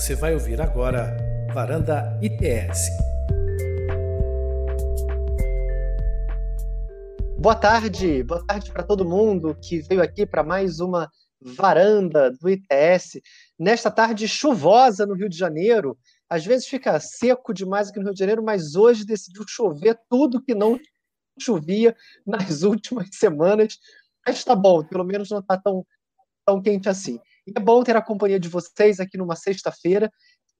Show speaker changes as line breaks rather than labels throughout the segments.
Você vai ouvir agora Varanda ITS.
Boa tarde, boa tarde para todo mundo que veio aqui para mais uma varanda do ITS. Nesta tarde chuvosa no Rio de Janeiro, às vezes fica seco demais aqui no Rio de Janeiro, mas hoje decidiu chover tudo que não chovia nas últimas semanas. Mas está bom, pelo menos não está tão, tão quente assim. E é bom ter a companhia de vocês aqui numa sexta-feira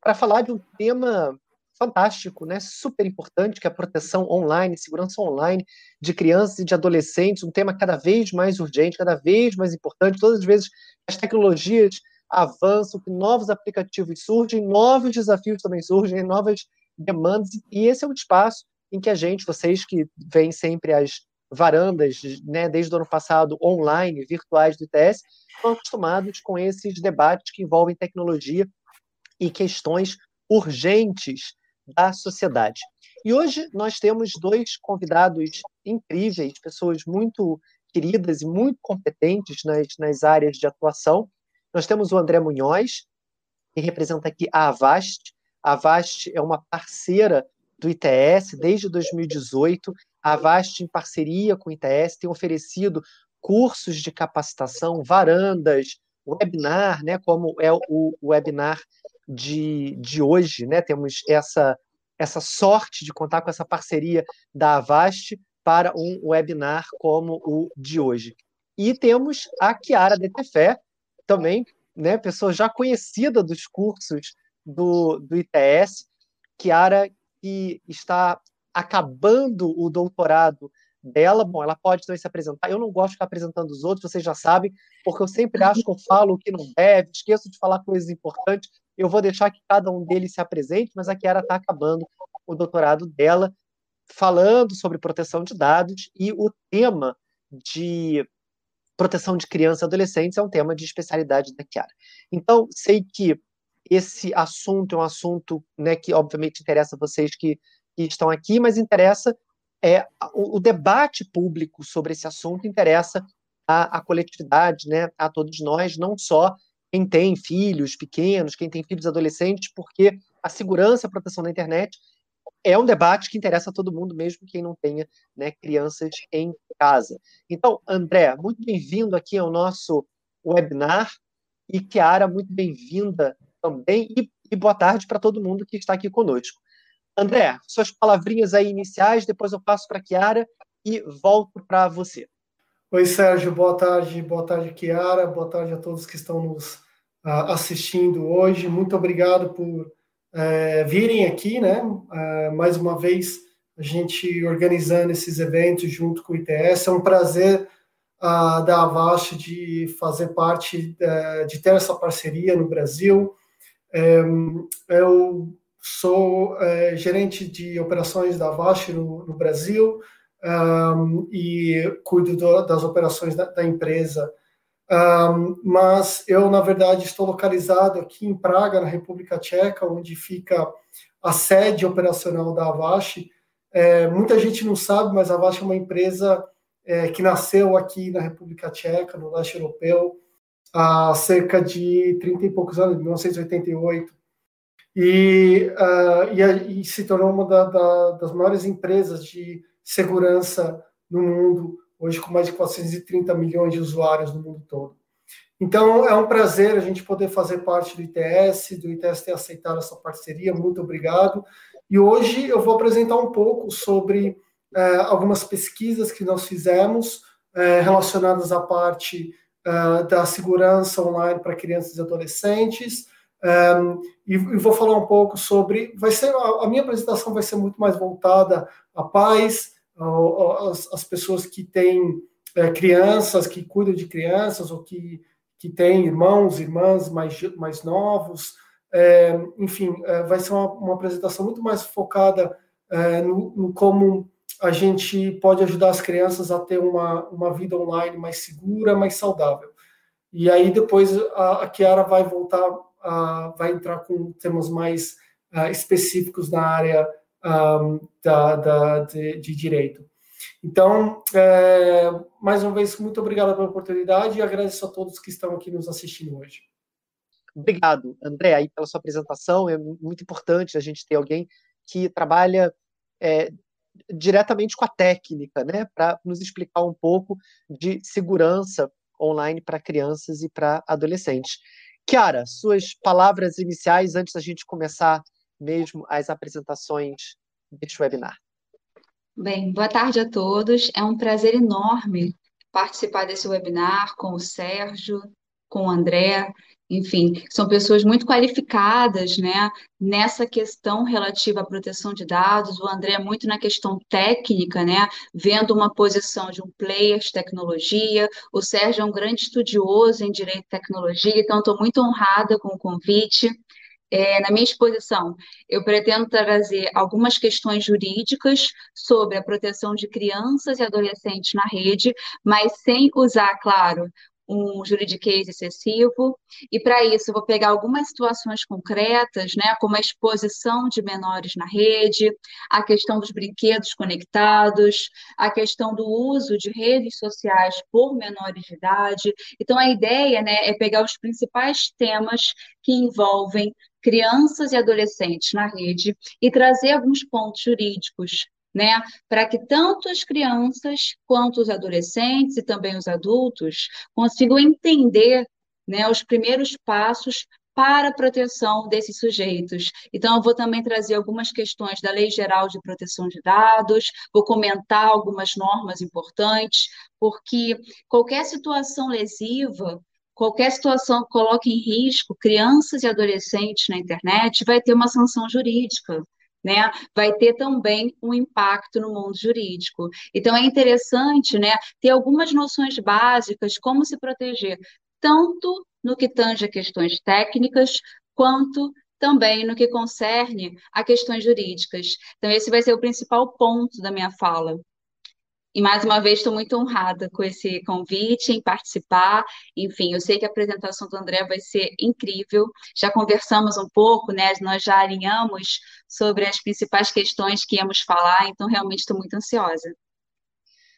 para falar de um tema fantástico, né? Super importante, que é a proteção online, segurança online de crianças e de adolescentes, um tema cada vez mais urgente, cada vez mais importante. Todas as vezes as tecnologias avançam, novos aplicativos surgem, novos desafios também surgem, novas demandas, e esse é um espaço em que a gente, vocês que vêm sempre às varandas, né, desde o ano passado, online, virtuais do ITS, estão acostumados com esses debates que envolvem tecnologia e questões urgentes da sociedade. E hoje nós temos dois convidados incríveis, pessoas muito queridas e muito competentes nas, nas áreas de atuação. Nós temos o André Munhoz, que representa aqui a Avast. A Avast é uma parceira do ITS desde 2018. A Avast, em parceria com o ITS, tem oferecido cursos de capacitação, varandas, webinar, né, como é o, webinar de, de hoje, né, temos essa, essa sorte de contar com essa parceria da Avast para um webinar como o de hoje. E temos a Chiara Detefé, também, né, pessoa já conhecida dos cursos do, do ITS, Chiara que está acabando o doutorado dela, bom, ela pode também se apresentar. Eu não gosto de ficar apresentando os outros, vocês já sabem, porque eu sempre acho que eu falo o que não deve, esqueço de falar coisas importantes. Eu vou deixar que cada um deles se apresente, mas a Kiara está acabando o doutorado dela, falando sobre proteção de dados, e o tema de proteção de crianças e adolescentes é um tema de especialidade da Kiara. Então, sei que esse assunto é um assunto né, que, obviamente, interessa vocês que, que estão aqui, mas interessa é o, o, debate público sobre esse assunto interessa a, coletividade, né, a todos nós, não só quem tem filhos pequenos, quem tem filhos adolescentes, porque a segurança e a proteção da internet é um debate que interessa a todo mundo, mesmo quem não tenha né, crianças em casa. Então, André, muito bem-vindo aqui ao nosso webinar e Kiara, muito bem-vinda também e, e boa tarde para todo mundo que está aqui conosco. André, suas palavrinhas aí iniciais, depois eu passo para a Kiara e volto para você.
Oi, Sérgio, boa tarde, boa tarde, Kiara, boa tarde a todos que estão nos uh, assistindo hoje. Muito obrigado por uh, virem aqui, né? Uh, mais uma vez, a gente organizando esses eventos junto com o ITS. É um prazer uh, da Avast de fazer parte, de ter essa parceria no Brasil. Um, eu sou é, gerente de operações da Avast no, no Brasil um, e cuido do, das operações da, da empresa. Um, mas eu, na verdade, estou localizado aqui em Praga, na República Tcheca, onde fica a sede operacional da Avast. É, muita gente não sabe, mas a Avast é uma empresa é, que nasceu aqui na República Tcheca, no leste europeu, há cerca de 30 e poucos anos, 1988 e, uh, e, e, se tornou uma da, da, das maiores empresas de segurança no mundo, hoje com mais de 430 milhões de usuários no mundo todo. Então, é um prazer a gente poder fazer parte do ITS, do ITS ter aceitado essa parceria, muito obrigado. E hoje eu vou apresentar um pouco sobre uh, algumas pesquisas que nós fizemos uh, relacionadas à parte uh, da segurança online para crianças e adolescentes, um, e, e, vou falar um pouco sobre. Vai ser a, a, minha apresentação vai ser muito mais voltada pais, as, as pessoas que têm é, crianças, que cuidam de crianças ou que, que têm irmãos, irmãs mais, mais novos. É, enfim, é, vai ser uma, uma, apresentação muito mais focada no, no, como a gente pode ajudar as crianças a ter uma, uma vida online mais segura, mais saudável. E aí depois a, a Kiara vai voltar uh, vai entrar com temas mais uh, específicos na área um, da, da de, de, direito. Então, é, mais uma vez, muito obrigado pela oportunidade e agradeço a todos que estão aqui nos assistindo hoje.
obrigado, André, aí pela sua apresentação. É muito importante a gente ter alguém que trabalha é, diretamente com a técnica, né, para nos explicar um pouco de segurança online para crianças e para adolescentes. Kiara, suas palavras iniciais antes da gente começar mesmo as apresentações deste webinar.
Bem, boa tarde a todos. É um prazer enorme participar desse webinar com o Sérgio, com o André, enfim, são pessoas muito qualificadas, né, nessa questão relativa à proteção de dados. O André é muito na questão técnica, né, vendo uma posição de um player de tecnologia. O Sérgio é um grande estudioso em direito e tecnologia, então estou muito honrada com o convite. É, na minha exposição, eu pretendo trazer algumas questões jurídicas sobre a proteção de crianças e adolescentes na rede, mas sem usar, claro, um juridiquês excessivo, e para isso vou pegar algumas situações concretas, né, como a exposição de menores na rede, a questão dos brinquedos conectados, a questão do uso de redes sociais por menores de idade. Então a ideia, né, é pegar os principais temas que envolvem crianças e adolescentes na rede e trazer alguns pontos jurídicos né, para que tanto as crianças quanto os adolescentes e também os adultos consigam entender né, os primeiros passos para a proteção desses sujeitos. Então, eu vou também trazer algumas questões da Lei Geral de Proteção de Dados, vou comentar algumas normas importantes, porque qualquer situação lesiva qualquer situação que coloque em risco crianças e adolescentes na internet vai ter uma sanção jurídica né, vai ter também um impacto no mundo jurídico. Então é interessante, né, ter algumas noções básicas como se proteger, tanto no que tange a questões técnicas, quanto também no que concerne a questões jurídicas. Então esse vai ser o principal ponto da minha fala. E mais uma vez estou muito honrada com esse convite em participar. Enfim, eu sei que a apresentação do André vai ser incrível. Já conversamos um pouco, né? Nós já alinhamos sobre as principais questões que íamos falar, então realmente estou muito ansiosa.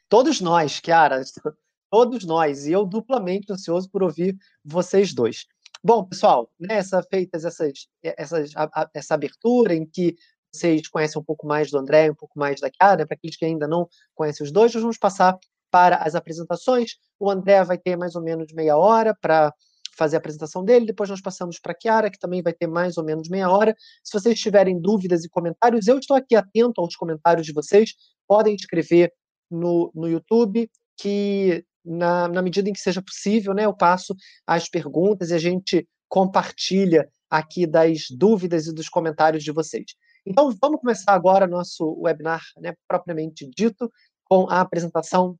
Todos nós, Kiara, todos nós, e eu duplamente ansioso por ouvir vocês dois. Bom, pessoal, nessa feitas essas, essas, a, a, essa abertura em que vocês conhecem um pouco mais do André, um pouco mais da Chiara, para aqueles que ainda não conhecem os dois, nós vamos passar para as apresentações. O André vai ter mais ou menos meia hora para fazer a apresentação dele, depois nós passamos para a Chiara, que também vai ter mais ou menos meia hora. Se vocês tiverem dúvidas e comentários, eu estou aqui atento aos comentários de vocês, podem escrever no, no YouTube, que na, na medida em que seja possível, né, eu passo as perguntas e a gente compartilha aqui das dúvidas e dos comentários de vocês. Então, vamos começar agora nosso webinar né, propriamente dito, com a apresentação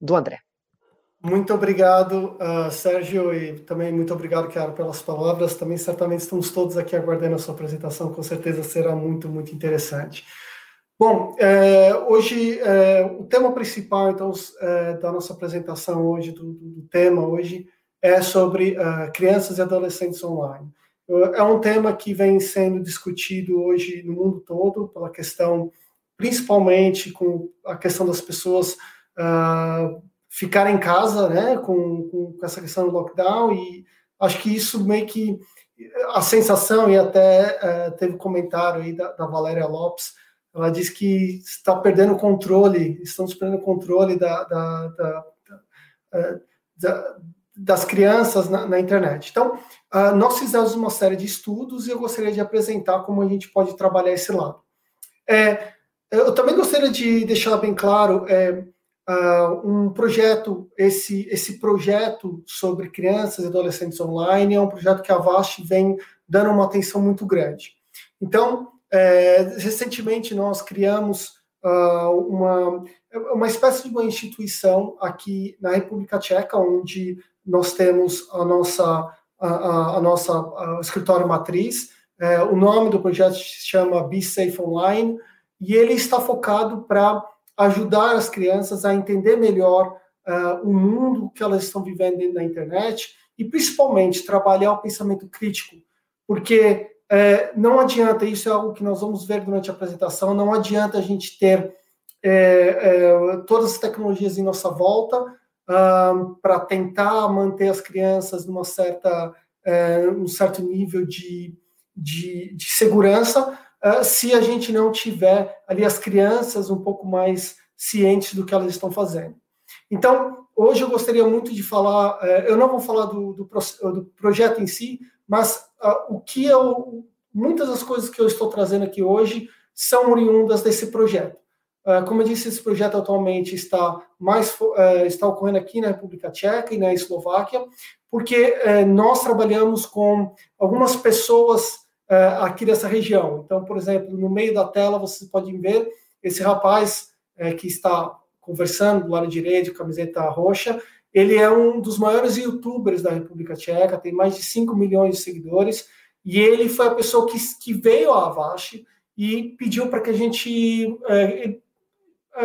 do André.
Muito obrigado, uh, Sérgio, e também muito obrigado, Chiara, pelas palavras. Também certamente estamos todos aqui aguardando a sua apresentação, com certeza será muito, muito interessante. Bom, é, hoje é, o tema principal, então, é, da nossa apresentação hoje, do, do, tema hoje, é sobre uh, crianças e adolescentes online. É um tema que vem sendo discutido hoje no mundo todo, pela questão, principalmente com a questão das pessoas uh, ficarem em casa, né, com, com, essa questão do lockdown, e acho que isso meio que a sensação, e até uh, teve um comentário aí da, da, Valéria Lopes, ela diz que está perdendo o controle, estamos perdendo o controle da, da, da, da das crianças na, na internet. Então, uh, nós fizemos uma série de estudos e eu gostaria de apresentar como a gente pode trabalhar esse lado. É, eu também gostaria de deixar bem claro é, uh, um projeto, esse, esse projeto sobre crianças e adolescentes online é um projeto que a VAST vem dando uma atenção muito grande. Então, é, recentemente nós criamos uh, uma, uma espécie de uma instituição aqui na República Tcheca, onde nós temos a nossa, a, a, a nossa a escritório matriz. É, o nome do projeto se chama Be Safe Online e ele está focado para ajudar as crianças a entender melhor uh, o mundo que elas estão vivendo na internet e principalmente trabalhar o pensamento crítico, porque é, não adianta, isso é algo que nós vamos ver durante a apresentação, não adianta a gente ter é, todas as tecnologias em nossa volta, para tentar manter as crianças numa certa é, um certo nível de, de, de segurança uh, se a gente não tiver ali as crianças um pouco mais cientes do que elas estão fazendo. Então, hoje eu gostaria muito de falar, uh, eu não vou falar do, do, do projeto em si, mas uh, o que eu, muitas das coisas que eu estou trazendo aqui hoje são oriundas desse projeto. Uh, como eu disse, esse projeto atualmente está mais uh, está ocorrendo aqui na República Tcheca e na Eslováquia, porque uh, nós trabalhamos com algumas pessoas aqui dessa região. Então, por exemplo, no meio da tela vocês podem ver esse rapaz que está conversando do lado direito, camiseta roxa. Ele é um dos maiores YouTubers da República Tcheca, tem mais de 5 milhões de seguidores, e ele foi a pessoa que, que veio à Avashi e pediu para que a gente é,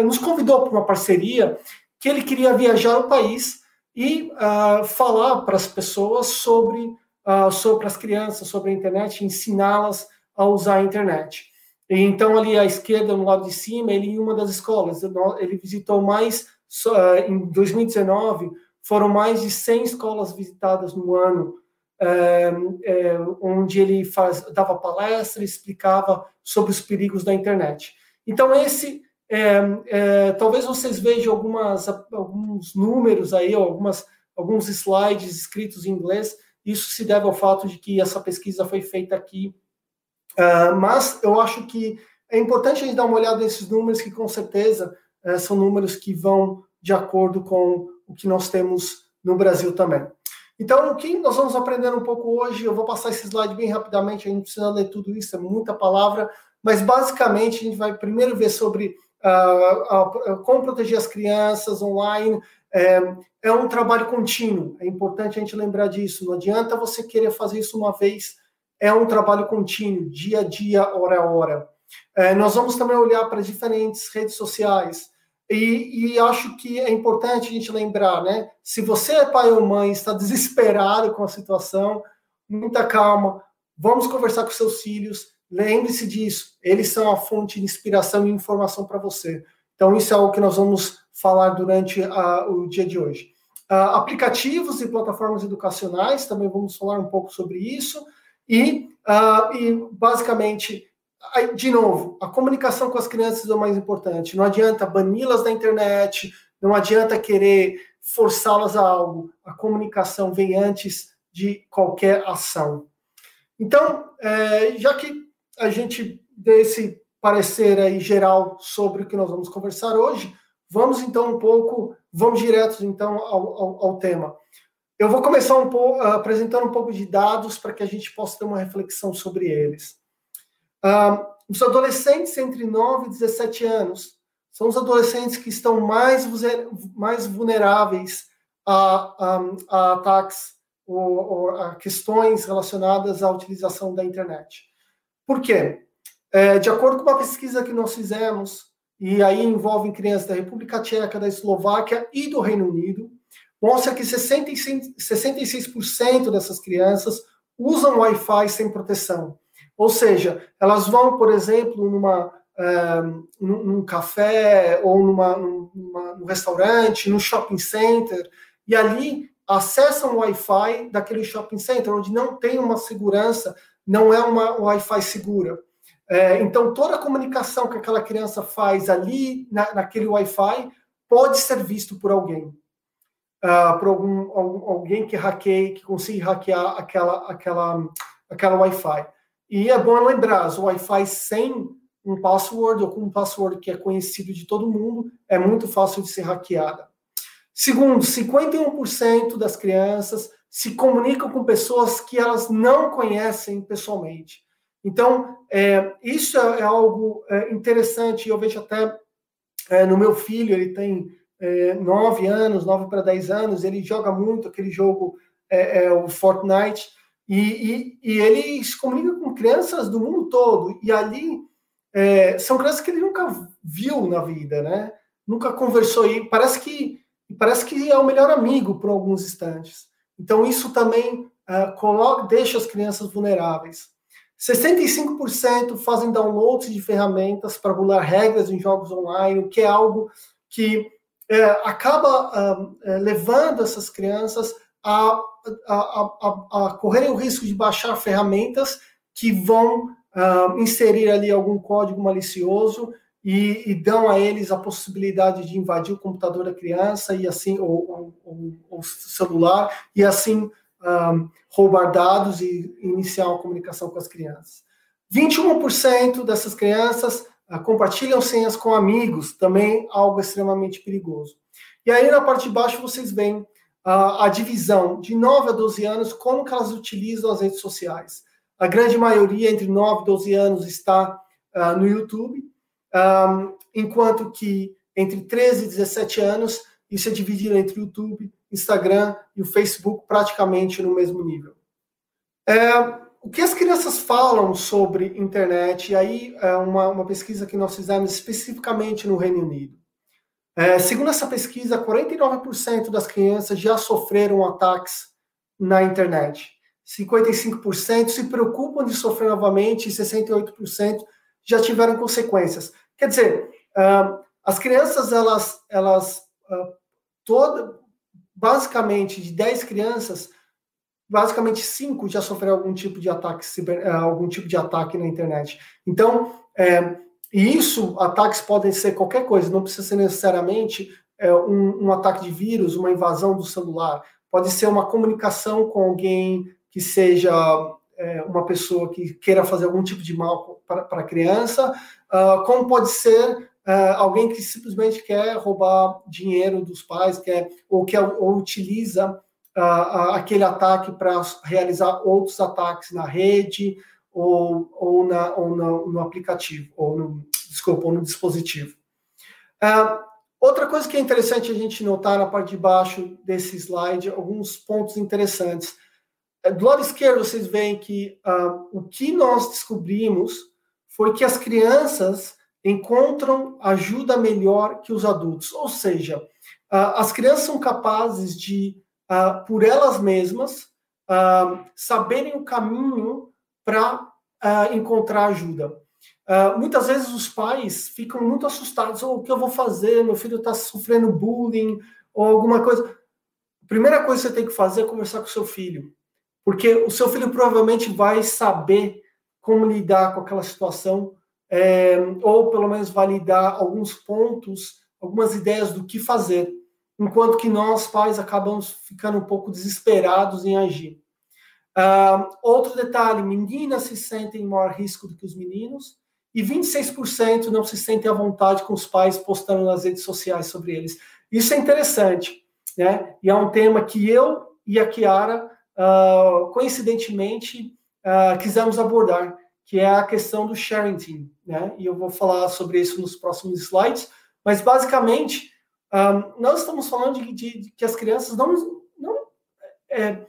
nos convidou para uma parceria que ele queria viajar ao país e uh, falar para as pessoas sobre, uh, sobre as crianças, sobre a internet, ensiná-las a usar a internet. E, então, ali à esquerda, no lado de cima, ele em uma das escolas, ele visitou mais, uh, em 2019, foram mais de 100 escolas visitadas no ano, é, é, onde ele faz, dava palestra, explicava sobre os perigos da internet. Então, esse é, é, talvez vocês vejam algumas, alguns números aí, algumas, alguns slides escritos em inglês. Isso se deve ao fato de que essa pesquisa foi feita aqui. Uh, mas eu acho que é importante a gente dar uma olhada nesses números, que com certeza uh, são números que vão de acordo com o que nós temos no Brasil também. Então, o que nós vamos aprender um pouco hoje, eu vou passar esse slide bem rapidamente, a gente precisa ler tudo isso, é muita palavra, mas basicamente a gente vai primeiro ver sobre uh, uh, como proteger as crianças online. É, é um trabalho contínuo, é importante a gente lembrar disso. Não adianta você querer fazer isso uma vez, é um trabalho contínuo, dia a dia, hora a hora. É, nós vamos também olhar para diferentes redes sociais. E, e, acho que é importante a gente lembrar, né? Se você é pai ou mãe, está desesperado com a situação, muita calma, vamos conversar com seus filhos, Lembre-se disso, eles são a fonte de inspiração e informação para você. Então, isso é algo que nós vamos falar durante a, o dia de hoje. Uh, aplicativos e plataformas educacionais, também vamos falar um pouco sobre isso. E, uh, e basicamente, de novo, a comunicação com as crianças é o mais importante. Não adianta bani-las da internet, não adianta querer forçá-las a algo. A comunicação vem antes de qualquer ação. Então, é, já que a gente dê esse parecer aí geral sobre o que nós vamos conversar hoje, vamos então um pouco, vamos direto então ao, ao, ao tema. Eu vou começar um pouco uh, apresentando um pouco de dados para que a gente possa ter uma reflexão sobre eles. Uh, os adolescentes entre 9 e 17 anos são os adolescentes que estão mais, mais vulneráveis a, a, a ataques ou, ou a questões relacionadas à utilização da internet. Por quê? É, de acordo com uma pesquisa que nós fizemos, e aí envolve crianças da República Tcheca, da Eslováquia e do Reino Unido, mostra que 66%, 66% dessas crianças usam Wi-Fi sem proteção. Ou seja, elas vão, por exemplo, numa, é, num, num, café ou numa, numa, num restaurante, num shopping center, e ali acessam o Wi-Fi daquele shopping center, onde não tem uma segurança não é uma Wi-Fi segura. É, então, toda a comunicação que aquela criança faz ali, na, naquele Wi-Fi, pode ser visto por alguém. Uh, por algum, algum, alguém que hackeie, que consiga hackear aquela, aquela, aquela Wi-Fi. E é bom lembrar, o Wi-Fi sem um password ou com um password que é conhecido de todo mundo, é muito fácil de ser hackeada. Segundo, 51% das crianças se comunicam com pessoas que elas não conhecem pessoalmente. Então, é, isso é, é algo é, interessante. Eu vejo até é, no meu filho, ele tem é, nove anos, nove para dez anos, ele joga muito aquele jogo, é, é, o Fortnite, e, e, e, ele se comunica com crianças do mundo todo. E ali são crianças que ele nunca viu na vida, né? Nunca conversou. E parece que, parece que é o melhor amigo por alguns instantes. Então, isso também uh, coloca, deixa as crianças vulneráveis. 65% fazem downloads de ferramentas para burlar regras em jogos online, o que é algo que é, acaba uh, levando essas crianças a, a, a, a correrem o risco de baixar ferramentas que vão inserir ali algum código malicioso e, e, dão a eles a possibilidade de invadir o computador da criança e assim ou, o celular e assim um, roubar dados e iniciar uma comunicação com as crianças. 21% dessas crianças uh, compartilham senhas com amigos, também algo extremamente perigoso. E aí na parte de baixo vocês veem uh, a divisão de 9 a 12 anos, como que elas utilizam as redes sociais. A grande maioria entre 9 e 12 anos está uh, no YouTube, um, enquanto que entre 13 e 17 anos, isso é dividido entre o YouTube, Instagram e o Facebook praticamente no mesmo nível. É, o que as crianças falam sobre internet, e aí é uma, uma pesquisa que nós fizemos especificamente no Reino Unido. É, segundo essa pesquisa, 49% das crianças já sofreram ataques na internet. 55% se preocupam de sofrer novamente e 68% já tiveram consequências. Quer dizer, uh, as crianças, elas, elas uh, toda, basicamente, de 10 crianças, basicamente 5 já sofreram algum tipo de ataque, uh, algum tipo de ataque na internet. Então, é, e isso, ataques podem ser qualquer coisa, não precisa ser necessariamente é, um, um ataque de vírus, uma invasão do celular. Pode ser uma comunicação com alguém que seja é, uma pessoa que queira fazer algum tipo de mal para a criança, uh, como pode ser uh, alguém que simplesmente quer roubar dinheiro dos pais, quer, ou, que utiliza uh, aquele ataque para realizar outros ataques na rede ou, ou, na, ou no, no aplicativo, ou no, desculpa, ou no dispositivo. outra coisa que é interessante a gente notar na parte de baixo desse slide, alguns pontos interessantes. Do lado esquerdo, vocês veem que uh, o que nós descobrimos foi que as crianças encontram ajuda melhor que os adultos. Ou seja, uh, as crianças são capazes de, uh, por elas mesmas, saberem o caminho para encontrar ajuda. muitas vezes os pais ficam muito assustados: oh, o que eu vou fazer? Meu filho está sofrendo bullying ou alguma coisa. A primeira coisa que você tem que fazer é conversar com seu filho porque o seu filho provavelmente vai saber como lidar com aquela situação, é, ou pelo menos validar alguns pontos, algumas ideias do que fazer, enquanto que nós, pais, acabamos ficando um pouco desesperados em agir. Uh, outro detalhe: meninas se sentem em maior risco do que os meninos, e 26% não se sentem à vontade com os pais postando nas redes sociais sobre eles. Isso é interessante, né? E é um tema que eu e a Kiara uh, coincidentemente, uh, quisemos abordar, que é a questão do sharing team, né? E eu vou falar sobre isso nos próximos slides, mas basicamente, um, ah, nós estamos falando de, de, de, que as crianças não. não é,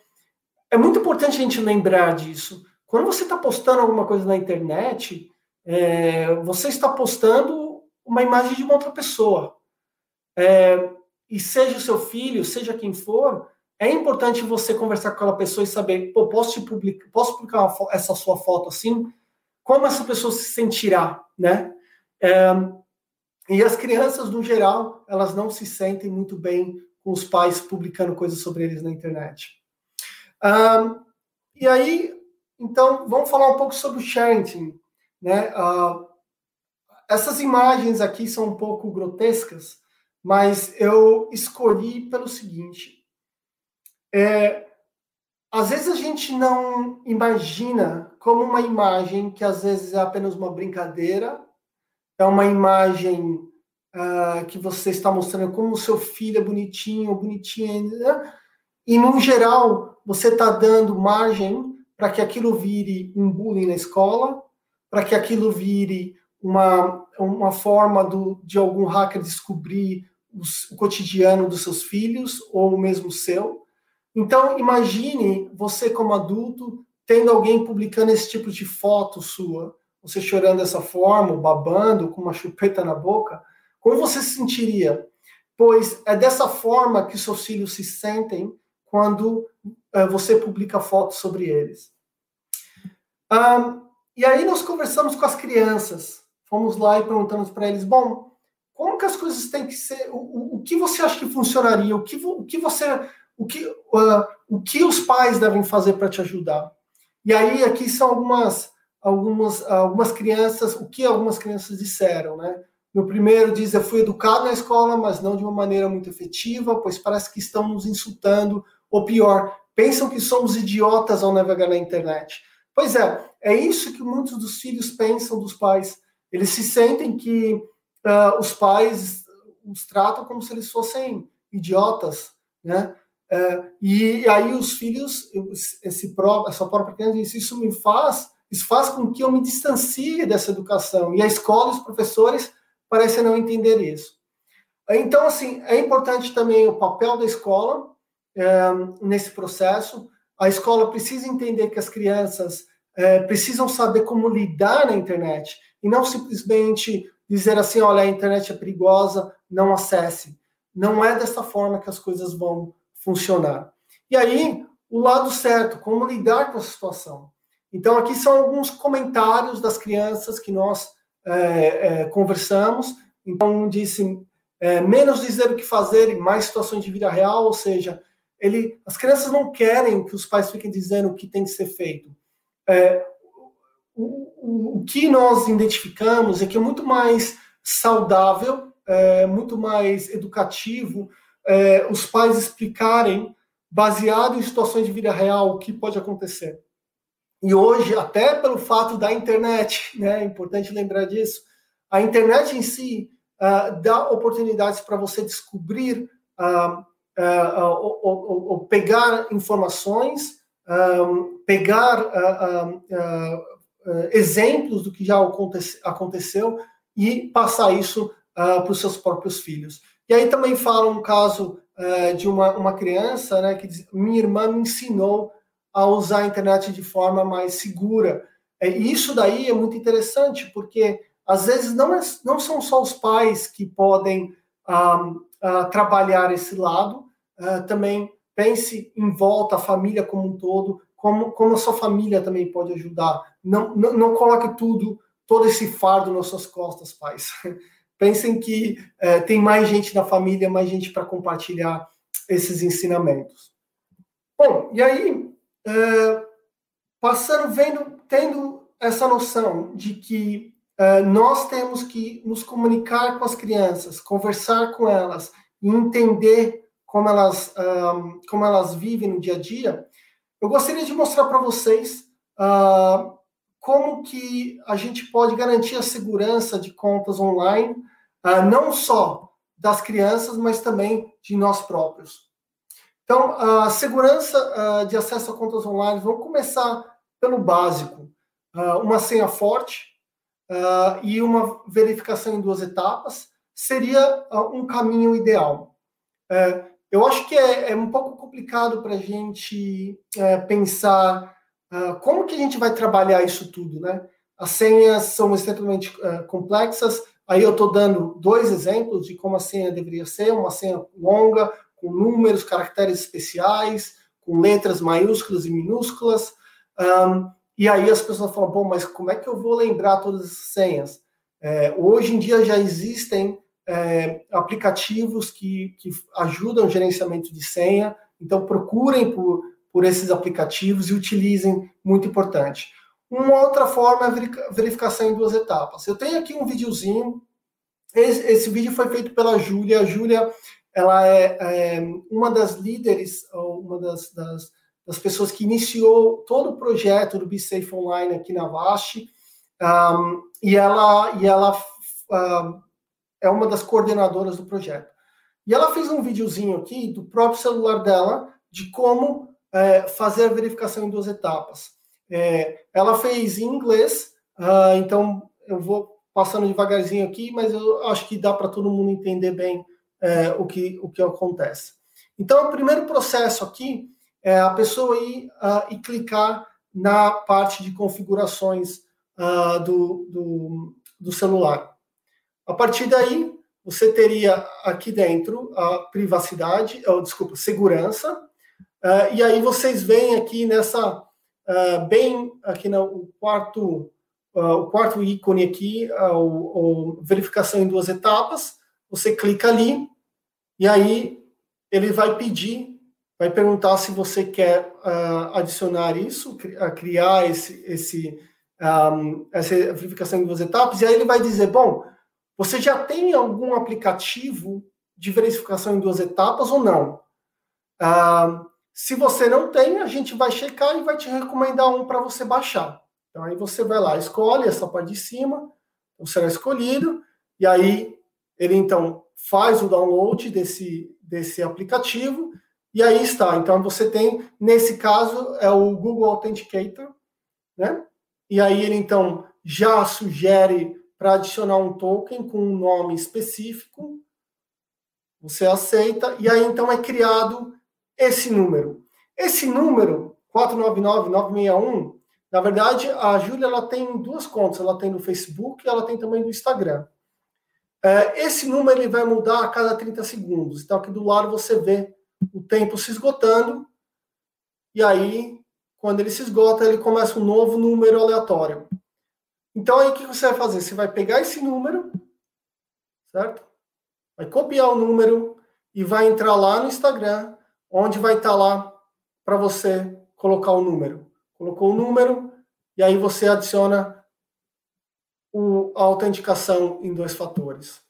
é muito importante a gente lembrar disso. Quando você está postando alguma coisa na internet, é, você está postando uma imagem de uma outra pessoa. É, e seja o seu filho, seja quem for, é importante você conversar com aquela pessoa e saber, pô, posso, publicar, posso publicar essa sua foto assim? Como essa pessoa se sentirá, né? É, e as crianças, no geral, elas não se sentem muito bem com os pais publicando coisas sobre eles na internet. Um, e aí, então, vamos falar um pouco sobre o sharing, né? Uh, essas imagens aqui são um pouco grotescas, mas eu escolhi pelo seguinte: é, às vezes a gente não imagina como uma imagem que às vezes é apenas uma brincadeira, é uma imagem uh, que você está mostrando como o seu filho é bonitinho, bonitinha, né? e no geral você está dando margem para que aquilo vire um bullying na escola, para que aquilo vire uma, uma forma do, de algum hacker descobrir os, o cotidiano dos seus filhos ou mesmo seu. Então, imagine você como adulto tendo alguém publicando esse tipo de foto sua, você chorando dessa forma, babando, com uma chupeta na boca, como você se sentiria? Pois é dessa forma que seus filhos se sentem quando uh, você publica fotos sobre eles. Um, e aí nós conversamos com as crianças, fomos lá e perguntamos para eles, bom, como que as coisas têm que ser, o, o, o, que você acha que funcionaria, o que, o que você o que, uh, o que os pais devem fazer para te ajudar? E aí, aqui são algumas, algumas, algumas crianças, o que algumas crianças disseram, né? No primeiro diz, eu fui educado na escola, mas não de uma maneira muito efetiva, pois parece que estão nos insultando, ou pior, pensam que somos idiotas ao navegar na internet. Pois é, é isso que muitos dos filhos pensam dos pais. Eles se sentem que uh, os pais os tratam como se eles fossem idiotas, né? Uh, e, aí os filhos, esse próprio, essa própria criança isso me faz, isso faz com que eu me distancie dessa educação. E a escola e os professores parecem não entender isso. Então, assim, é importante também o papel da escola é, nesse processo. A escola precisa entender que as crianças é, precisam saber como lidar na internet e não simplesmente dizer assim, olha, a internet é perigosa, não acesse. Não é dessa forma que as coisas vão funcionar. E aí, o lado certo, como lidar com a situação. Então, aqui são alguns comentários das crianças que nós é, é, conversamos. Então, disse é, menos dizer o que fazer e mais situações de vida real, ou seja, ele, as crianças não querem que os pais fiquem dizendo o que tem que ser feito. É, o, o, o, que nós identificamos é que é muito mais saudável, é, muito mais educativo é, os pais explicarem, baseado em situações de vida real, o que pode acontecer. E hoje, até pelo fato da internet, né, é importante lembrar disso, a internet em si uh, dá oportunidades para você descobrir uh, uh, ou, pegar informações, um, pegar exemplos do que já aconte aconteceu e passar isso para os seus próprios filhos. E aí também fala um caso de uma, uma criança né, que diz, minha irmã me ensinou a usar a internet de forma mais segura. É, isso daí é muito interessante, porque às vezes não, é, não são só os pais que podem um, uh, trabalhar esse lado, uh, também pense em volta, a família como um todo, como, como a sua família também pode ajudar. Não, não, não coloque tudo, todo esse fardo nas suas costas, pais. Pensem que uh, tem mais gente na família, mais gente para compartilhar esses ensinamentos. Bom, e aí é, passando, vendo, tendo essa noção de que é, nós temos que nos comunicar com as crianças, conversar com elas e entender como elas, um, como elas vivem no dia a dia, eu gostaria de mostrar para vocês uh, como que a gente pode garantir a segurança de contas online, uh, não só das crianças, mas também de nós próprios. Então, a segurança de acesso a contas online, vamos começar pelo básico. uma senha forte e uma verificação em duas etapas seria um caminho ideal. É, eu acho que é, é um pouco complicado para a gente é, pensar como que a gente vai trabalhar isso tudo, né? As senhas são extremamente complexas. Aí eu estou dando dois exemplos de como a senha deveria ser, uma senha longa, com números, caracteres especiais, com letras maiúsculas e minúsculas. Um, e aí as pessoas falam, bom, mas como é que eu vou lembrar todas as senhas? É, hoje em dia já existem é, aplicativos que, que ajudam o gerenciamento de senha, então procurem por, por esses aplicativos e utilizem, muito importante. Uma outra forma é a verificação em duas etapas. Eu tenho aqui um videozinho, esse, esse vídeo foi feito pela Júlia. A Júlia ela é, é uma das líderes, uma das, das, das, pessoas que iniciou todo o projeto do Be Safe Online aqui na Vast, um, e ela, e ela é uma das coordenadoras do projeto. E ela fez um videozinho aqui do próprio celular dela de como é, fazer a verificação em duas etapas. É, ela fez em inglês, uh, então eu vou passando devagarzinho aqui, mas eu acho que dá para todo mundo entender bem é, o, que, o que acontece. Então, o primeiro processo aqui é a pessoa ir uh, e clicar na parte de configurações uh, do, do, do, celular. A partir daí, você teria aqui dentro a privacidade, ou, desculpa, segurança, uh, e aí vocês veem aqui nessa, bem aqui no quarto, o quarto ícone aqui, o, o verificação em duas etapas, você clica ali e aí ele vai pedir vai perguntar se você quer uh, adicionar isso, criar esse, esse, um, essa verificação em duas etapas, e aí ele vai dizer, bom, você já tem algum aplicativo de verificação em duas etapas ou não? Uh, se você não tem, a gente vai checar e vai te recomendar um para você baixar. Então aí você vai lá, escolhe essa parte de cima, então será escolhido, e aí ele então faz o download desse, desse aplicativo, e aí está. Então você tem, nesse caso, é o Google Authenticator, né? E aí ele então já sugere para adicionar um token com um nome específico. Você aceita, e aí então é criado esse número. Esse número, 499-961, na verdade, a Júlia ela tem duas contas. Ela tem no Facebook e ela tem também no Instagram. É, esse número ele vai mudar a cada 30 segundos. Então, aqui do lado você vê o tempo se esgotando. E aí, quando ele se esgota, ele começa um novo número aleatório. Então, aí o que você vai fazer? Você vai pegar esse número, certo? Vai copiar o número e vai entrar lá no Instagram, onde vai estar lá para você colocar o número. Colocou o número e aí você adiciona o, a autenticação em dois fatores.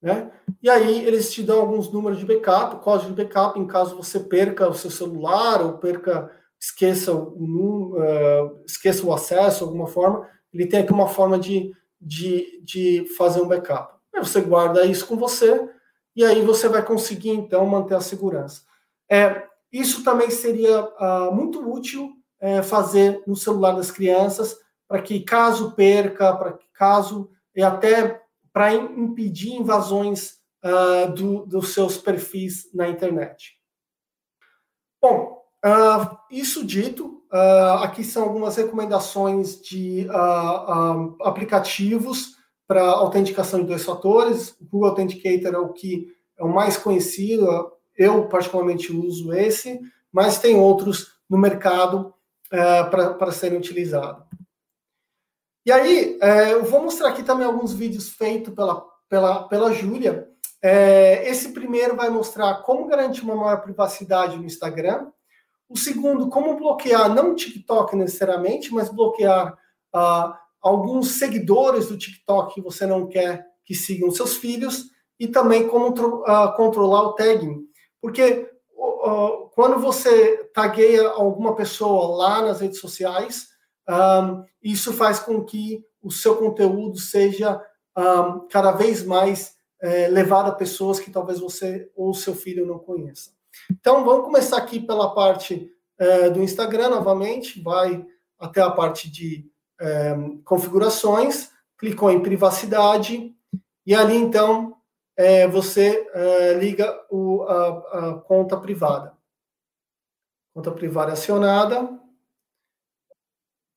Né? E aí eles te dão alguns números de backup, código de backup, em caso você perca o seu celular ou perca, esqueça o, uh, esqueça o acesso alguma forma, ele tem aqui uma forma de, de, de fazer um backup. Aí você guarda isso com você e aí você vai conseguir então manter a segurança. É, isso também seria uh, muito útil é, fazer no celular das crianças, para que caso perca, para que caso e até para impedir invasões uh, do, dos seus perfis na internet. Bom, uh, isso dito, uh, aqui são algumas recomendações de aplicativos para autenticação de dois fatores. O Google Authenticator é o que é o mais conhecido, eu particularmente uso esse, mas tem outros no mercado para serem utilizados. E aí, é, eu vou mostrar aqui também alguns vídeos feitos pela, pela, pela Júlia. É, esse primeiro vai mostrar como garantir uma maior privacidade no Instagram. O segundo, como bloquear, não o TikTok necessariamente, mas bloquear ah, alguns seguidores do TikTok que você não quer que sigam seus filhos. E também como uh, controlar o tagging. Porque uh, quando você tagueia alguma pessoa lá nas redes sociais, um, isso faz com que o seu conteúdo seja um, cada vez mais é, levado a pessoas que talvez você ou seu filho não conheça. Então, vamos começar aqui pela parte é, do Instagram, novamente, vai até a parte de é, configurações, clicou em privacidade, e ali, então, é, você é, liga o, a, a conta privada. Conta privada acionada,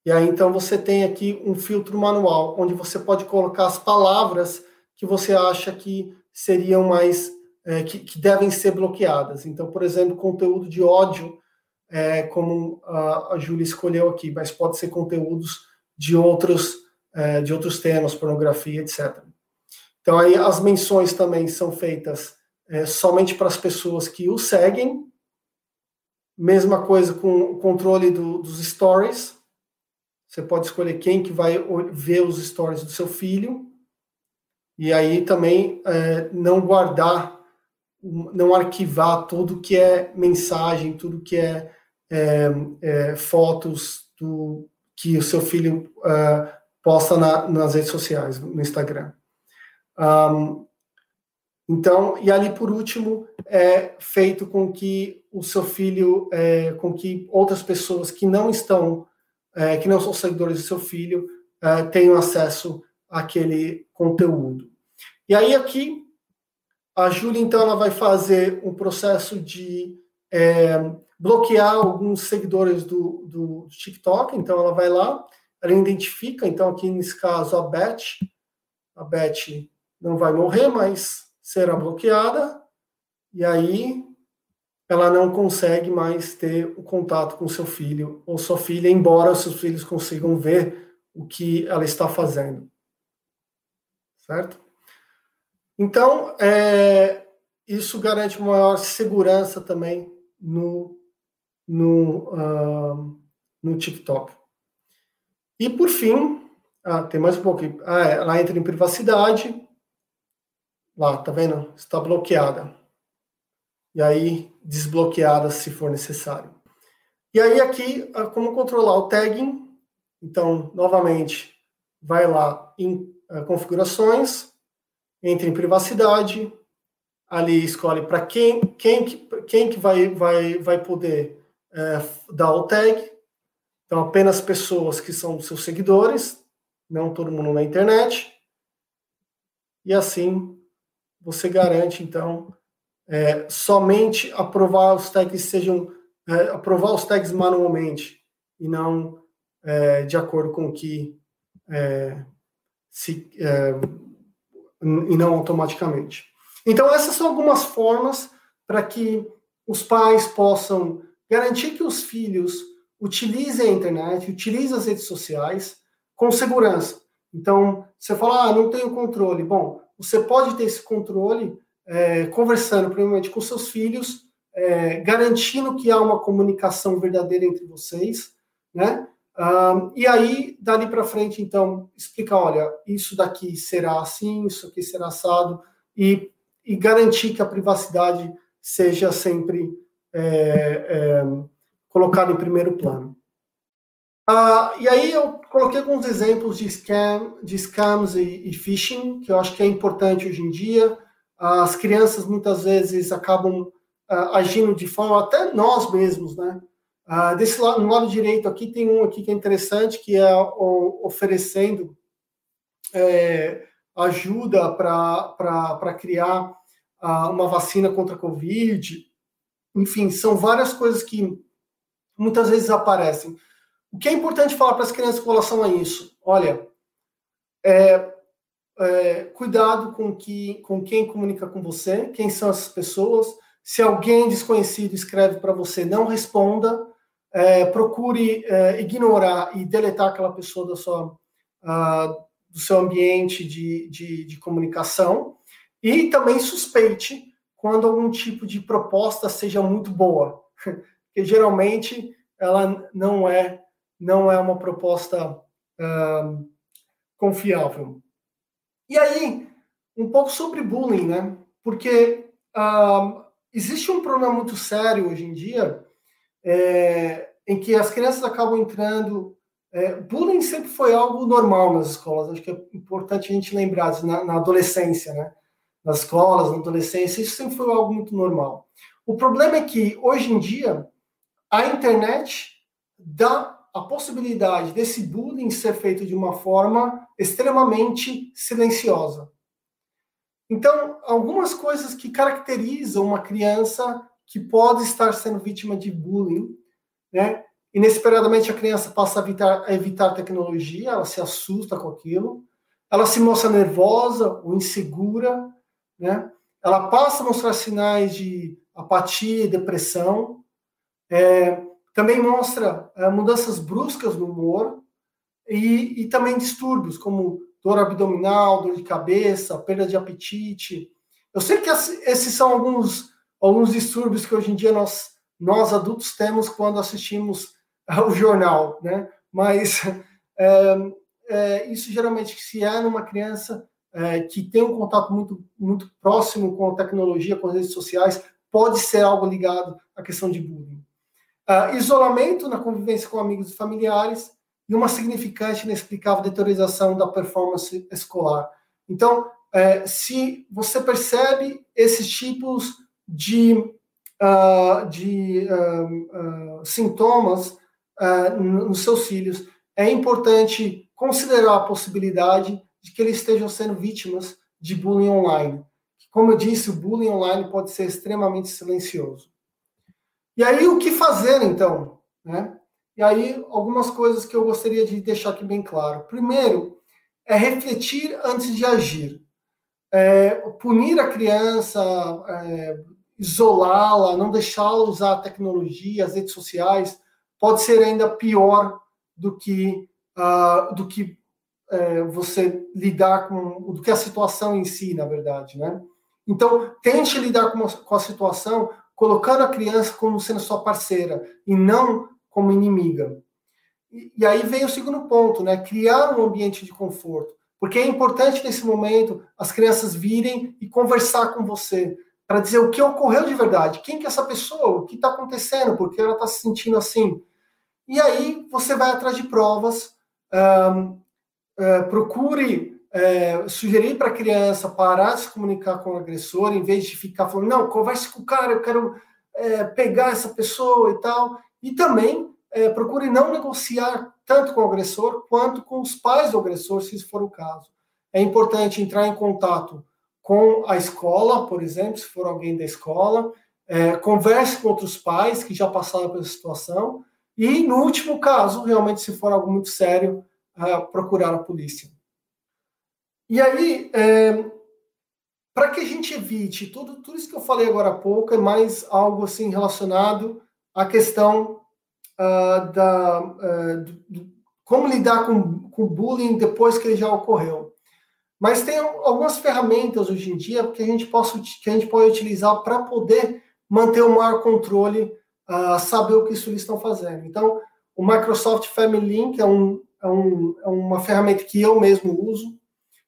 e aí, então, você tem aqui um filtro manual, onde você pode colocar as palavras que você acha que seriam mais, é, que, que, devem ser bloqueadas. Então, por exemplo, conteúdo de ódio, é, como a, a Júlia escolheu aqui, mas pode ser conteúdos de outros, é, de outros temas, pornografia, etc. Então, aí as menções também são feitas é, somente para as pessoas que o seguem. Mesma coisa com o controle do, dos stories, você pode escolher quem que vai ver os stories do seu filho. E aí também é, não guardar, não arquivar tudo que é mensagem, tudo que é, é, é fotos do, que o seu filho é, posta na, nas redes sociais, no Instagram. Um, então, e ali por último, é feito com que o seu filho, é, com que outras pessoas que não estão é, que não são seguidores do seu filho é, tenham acesso àquele conteúdo. E aí aqui a Júlia então ela vai fazer um processo de é, bloquear alguns seguidores do, do TikTok. Então ela vai lá, ela identifica. Então aqui nesse caso a Beth, a Beth não vai morrer, mas será bloqueada. E aí ela não consegue mais ter o contato com seu filho ou sua filha, embora seus filhos consigam ver o que ela está fazendo. Certo? Então, é, isso garante maior segurança também no, no, uh, no TikTok. E por fim, ah, tem mais um pouquinho. Ah, é, ela entra em privacidade. Lá, tá vendo? Está bloqueada. E aí, desbloqueada se for necessário. E aí, aqui, ah, como controlar o tagging. Então, novamente, vai lá em uh, configurações, entra em privacidade, ali escolhe para quem, quem, quem que vai, vai, vai poder uh, dar o tag. Então, apenas pessoas que são seus seguidores, não todo mundo na internet. E assim, você garante, então, é, somente aprovar os tags sejam é, aprovar os tags manualmente e não é, de acordo com o que é, se, é, e não automaticamente. Então, essas são algumas formas para que os pais possam garantir que os filhos utilizem a internet, utilizem as redes sociais com segurança. Então, você fala, ah, não tenho controle. Bom, você pode ter esse controle é, conversando, primeiramente, com seus filhos, é, garantindo que há uma comunicação verdadeira entre vocês, né? Um, e aí, dali para frente, então, explicar, olha, isso daqui será assim, isso aqui será assado, e, e garantir que a privacidade seja sempre é, é, colocada em primeiro plano. Uh, e aí eu coloquei alguns exemplos de, scam, de scams e, e, phishing, que eu acho que é importante hoje em dia. As crianças muitas vezes acabam uh, agindo de forma, até nós mesmos, né? Ah, desse lado, no lado direito aqui tem um aqui que é interessante, que é o, oferecendo é, ajuda para criar uma vacina contra a Covid. Enfim, são várias coisas que muitas vezes aparecem. O que é importante falar para as crianças com relação a isso? Olha, é, é, cuidado com, que, com quem comunica com você, quem são essas pessoas. Se alguém desconhecido escreve para você, não responda é, procure é, ignorar e deletar aquela pessoa da sua, uh, do seu ambiente de, de, de, comunicação e também suspeite quando algum tipo de proposta seja muito boa, porque geralmente ela não é não é uma proposta uh, confiável. E aí, um pouco sobre bullying, né? Porque uh, existe um problema muito sério hoje em dia é, em que as crianças acabam entrando. É, bullying sempre foi algo normal nas escolas, acho que é importante a gente lembrar na, na adolescência, né? Nas escolas, na adolescência, isso sempre foi algo muito normal. O problema é que, hoje em dia, a internet dá a possibilidade desse bullying ser feito de uma forma extremamente silenciosa. Então, algumas coisas que caracterizam uma criança que pode estar sendo vítima de bullying, né? Inesperadamente a criança passa a evitar, a evitar tecnologia, ela se assusta com aquilo, ela se mostra nervosa ou insegura, né? Ela passa a mostrar sinais de apatia e depressão. É, também mostra é, mudanças bruscas no humor e, e também distúrbios como dor abdominal, dor de cabeça, perda de apetite. Eu sei que esses são alguns alguns distúrbios que hoje em dia nós, nós adultos temos quando assistimos ao jornal, né? Mas é, é, isso geralmente se é numa criança é, que tem um contato muito, muito próximo com a tecnologia, com as redes sociais, pode ser algo ligado à questão de bullying. Uh, isolamento na convivência com amigos e familiares e uma significante e inexplicável deteriorização da performance escolar. Então, é, se você percebe esses tipos de, uh, de uh, uh, sintomas nos seus filhos, é importante considerar a possibilidade de que eles estejam sendo vítimas de bullying online. Como eu disse, o bullying online pode ser extremamente silencioso. E aí, o que fazer, então? Né? E aí, algumas coisas que eu gostaria de deixar aqui bem claro. Primeiro, é refletir antes de agir. É, punir a criança, é, isolá-la, não deixá-la usar a tecnologia, as redes sociais, pode ser ainda pior do que, uh, do que uh, você lidar com do que a situação em si, na verdade, né? Então, tente lidar com, com a situação colocando a criança como sendo sua parceira e não como inimiga. E, e aí vem o segundo ponto, né? Criar um ambiente de conforto. Porque é importante nesse momento as crianças virem e conversar com você para dizer o que ocorreu de verdade, quem que é essa pessoa, o que está acontecendo, porque ela está se sentindo assim. E aí você vai atrás de provas, um, uh, procure uh, sugerir para a criança parar de se comunicar com o agressor, em vez de ficar falando, não, converse com o cara, eu quero uh, pegar essa pessoa e tal. E também procure não negociar tanto com o agressor quanto com os pais do agressor, se isso for o caso. É importante entrar em contato com a escola, por exemplo, se for alguém da escola, é, converse com outros pais que já passaram pela situação, e, no último caso, realmente, se for algo muito sério, é, procurar a polícia. E aí, é, para que a gente evite tudo, tudo isso que eu falei agora há pouco, é mais algo assim relacionado à questão uh, da uh, do, do, como lidar com, com bullying depois que ele já ocorreu. Mas tem algumas ferramentas hoje em dia que a gente, possa, que a gente pode utilizar para poder manter o maior controle, uh, saber o que isso eles estão fazendo. Então, o Microsoft Family Link é, um, é, um, é uma ferramenta que eu mesmo uso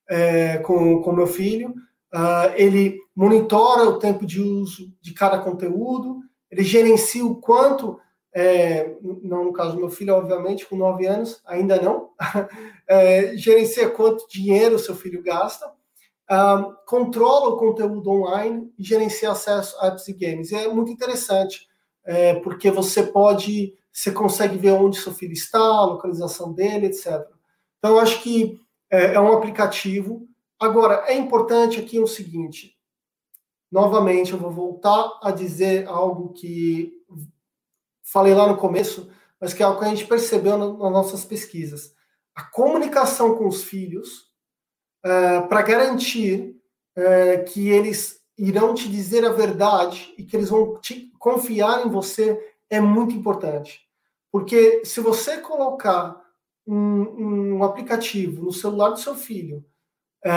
é, com, com meu filho. Uh, ele monitora o tempo de uso de cada conteúdo, ele gerencia o quanto é, não no caso do meu filho, obviamente, com 9 anos, ainda não, é, gerencia quanto dinheiro o seu filho gasta, um, controla o conteúdo online e gerencia acesso a apps e games. E é muito interessante, é, porque você pode, você consegue ver onde seu filho está, a localização dele, etc. Então, eu acho que é, é um aplicativo. Agora, é importante aqui o seguinte, novamente, eu vou voltar a dizer algo que falei lá no começo, mas que é algo que a gente percebeu nas nossas pesquisas. A comunicação com os filhos é, para garantir é, que eles irão te dizer a verdade e que eles vão te confiar em você é muito importante. Porque se você colocar um, um aplicativo no celular do seu filho é,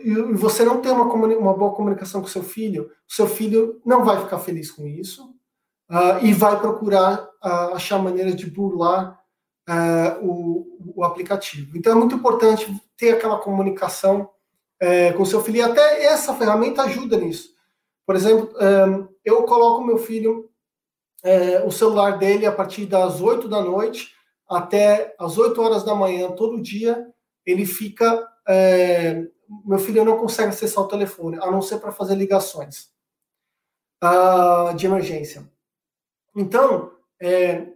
e você não tem uma, uma boa comunicação com seu filho, seu filho não vai ficar feliz com isso uh, e vai procurar uh, achar maneiras de burlar uh, o, o, aplicativo. Então é muito importante ter aquela comunicação eh, com seu filho e até essa ferramenta ajuda nisso. Por exemplo, um, eu coloco meu filho eh, o celular dele a partir das 8 da noite até as 8 horas da manhã, todo dia, ele fica. Eh, meu filho não consegue acessar o telefone, a não ser para fazer ligações uh, de emergência. Então, é,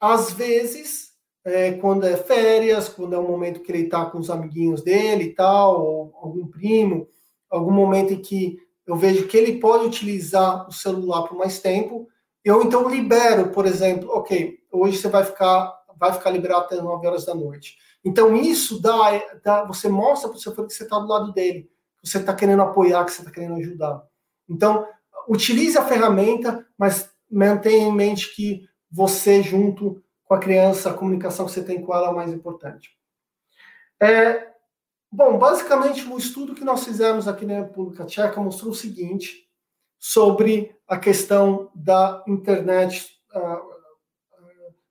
às vezes, é, quando é férias, quando é um momento que ele está com os amiguinhos dele e tal, ou algum primo, algum momento em que eu vejo que ele pode utilizar o celular por mais tempo, eu então libero, por exemplo, ok, hoje você vai ficar, vai ficar liberado até 9 horas da noite. Então, isso dá, dá você mostra para o seu filho que você está do lado dele, que você está querendo apoiar, que você está querendo ajudar. Então, utilize a ferramenta, mas mantenha em mente que você, junto com a criança, a comunicação que você tem com ela é o mais importante. É, bom, basicamente, o estudo que nós fizemos aqui na República Tcheca mostrou o seguinte sobre a questão da internet,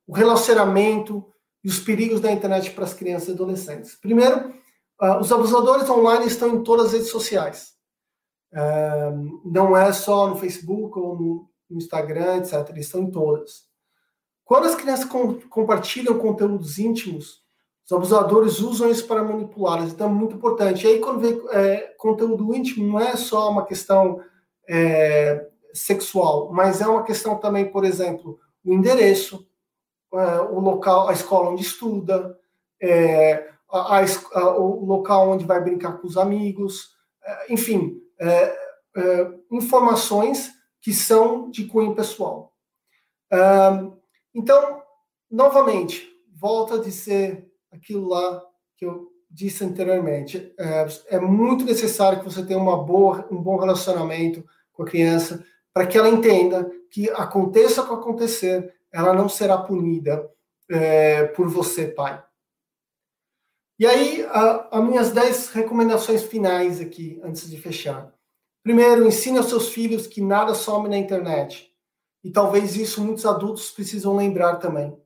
o relacionamento e os perigos da internet para as crianças e adolescentes. Primeiro, uh, os abusadores online estão em todas as redes sociais. não é só no Facebook ou no Instagram, etc. Eles estão em todas. Quando as crianças com, compartilham conteúdos íntimos, os abusadores usam isso para manipulá-las. Então, é muito importante. E aí, quando vê é, conteúdo íntimo, não é só uma questão é, sexual, mas é uma questão também, por exemplo, o endereço, o local, a escola onde estuda, é, a, a, o local onde vai brincar com os amigos, é, enfim, é, informações que são de cunho pessoal. então, novamente, volta de ser aquilo lá que eu disse anteriormente. É, é muito necessário que você tenha uma boa, um bom relacionamento com a criança para que ela entenda que aconteça o que acontecer, ela não será punida é, por você, pai. E aí, as minhas 10 recomendações finais aqui, antes de fechar. Primeiro, ensine aos seus filhos que nada some na internet. E talvez isso muitos adultos precisam lembrar também.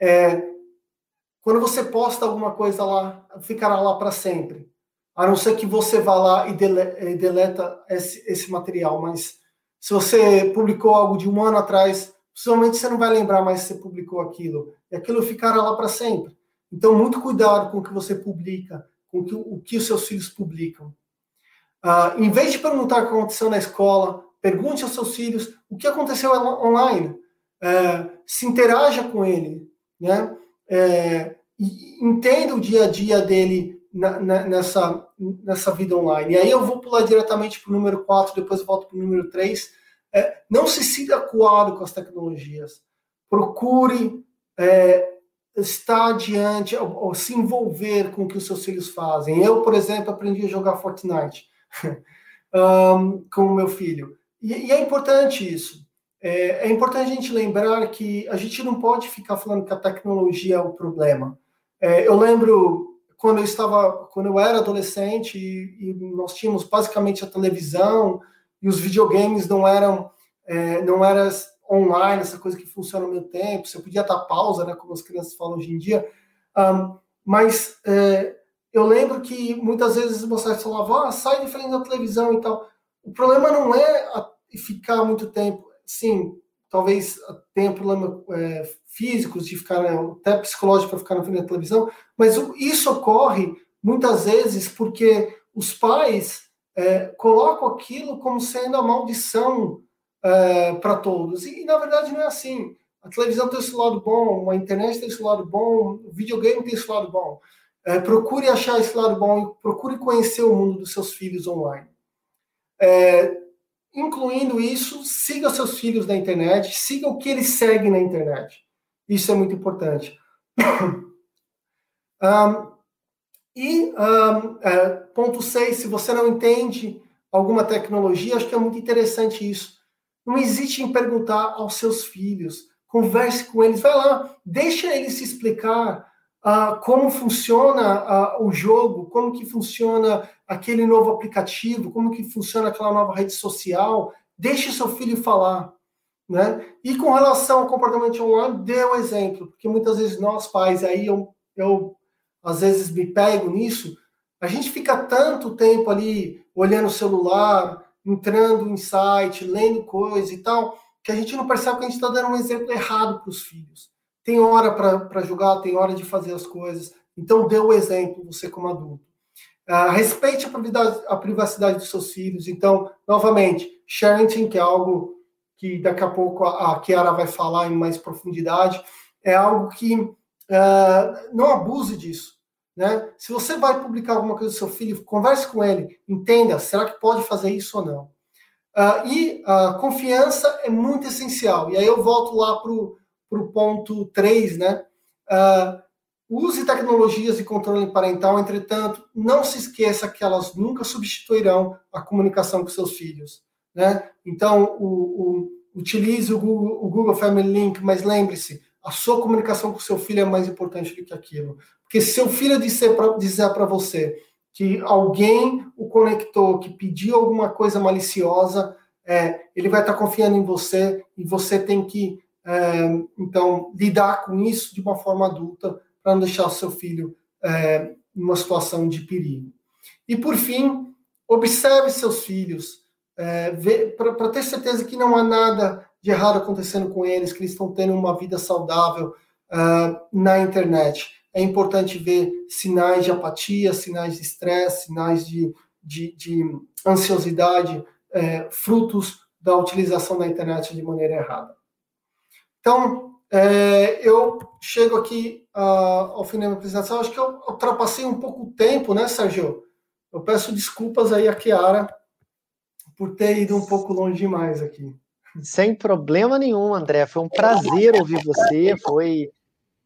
É, quando você posta alguma coisa lá, ficará lá para sempre. A não ser que você vá lá e, dele, e deleta esse, esse material. Mas se você publicou algo de um ano atrás, possivelmente você não vai lembrar mais se você publicou aquilo. E aquilo ficará lá para sempre. Então, muito cuidado com o que você publica, com o que, o que os seus filhos publicam. Uh, em vez de perguntar o que aconteceu na escola, pergunte aos seus filhos o que aconteceu online. Uh, se interaja com ele, né? Uh, entenda o dia a dia dele na, na, nessa, nessa vida online. E aí eu vou pular diretamente para o número 4, depois volto para o número 3. É, não se sinta acuado com as tecnologias. Procure é, estar adiante, ou, ou, se envolver com o que os seus filhos fazem. Eu, por exemplo, aprendi a jogar Fortnite um, com o meu filho. E, e é importante isso. É, é, importante a gente lembrar que a gente não pode ficar falando que a tecnologia é o problema. É, eu lembro quando eu estava, quando eu era adolescente e, e, nós tínhamos basicamente a televisão e os videogames não eram, é, não eram online, essa coisa que funciona ao mesmo tempo, você podia dar pausa, né, como as crianças falam hoje em dia, um, mas é, eu lembro que muitas vezes você falava, ah, sai de frente da televisão e tal. O problema não é ficar muito tempo, sim, talvez tenha problema é, físicos de ficar, né, até psicológico para ficar na frente da televisão, mas isso ocorre muitas vezes porque os pais é, aquilo como sendo a maldição é, para todos. E, na verdade não é assim. A televisão tem esse lado bom, a internet tem esse lado bom, o videogame tem esse lado bom. É, procure achar esse lado bom e procure conhecer o mundo dos seus filhos online. É, incluindo isso, siga seus filhos na internet, siga o que eles seguem na internet. Isso é muito importante. um, e um, é, ponto 6, se você não entende alguma tecnologia, acho que é muito interessante isso. Não hesite em perguntar aos seus filhos, converse com eles, vai lá, deixa eles se explicar uh, como funciona uh, o jogo, como que funciona aquele novo aplicativo, como que funciona aquela nova rede social, deixe seu filho falar. Né? E com relação ao comportamento online, dê um exemplo, porque muitas vezes nós pais, aí eu, eu às vezes me pego nisso, a gente fica tanto tempo ali olhando o celular, entrando em site, lendo coisa e tal, que a gente não percebe que a gente está dando um exemplo errado para os filhos. Tem hora para jogar, tem hora de fazer as coisas. Então, dê o exemplo, você como adulto. Uh, respeite a privacidade, a privacidade dos seus filhos. Então, novamente, sharing, que é algo que daqui a pouco a, a Kiara vai falar em mais profundidade, é algo que uh, não abuse disso. Né? Se você vai publicar alguma coisa do seu filho, converse com ele, entenda, será que pode fazer isso ou não? Uh, e a confiança é muito essencial. E aí eu volto lá para o ponto 3, né? Uh, use tecnologias de controle parental, entretanto, não se esqueça que elas nunca substituirão a comunicação com seus filhos. Né? Então, o, o, utilize o Google, o Google Family Link, mas lembre-se, a sua comunicação com seu filho é mais importante do que aquilo. Porque se seu filho disser para você que alguém o conectou, que pediu alguma coisa maliciosa, é, ele vai estar tá confiando em você e você tem que, é, então, lidar com isso de uma forma adulta para não deixar o seu filho é, em uma situação de perigo. E, por fim, observe seus filhos, é, para ter certeza que não há nada de errado acontecendo com eles, que eles estão tendo uma vida saudável uh, na internet. É importante ver sinais de apatia, sinais de estresse, sinais de, de, de ansiosidade, é, frutos da utilização da internet de maneira errada. Então, é, eu chego aqui uh, ao fim da apresentação. Acho que eu ultrapassei um pouco o tempo, né, Sérgio? Eu peço desculpas aí a Kiara por ter ido um pouco longe demais aqui.
Sem problema nenhum, André. Foi um prazer ouvir você. Foi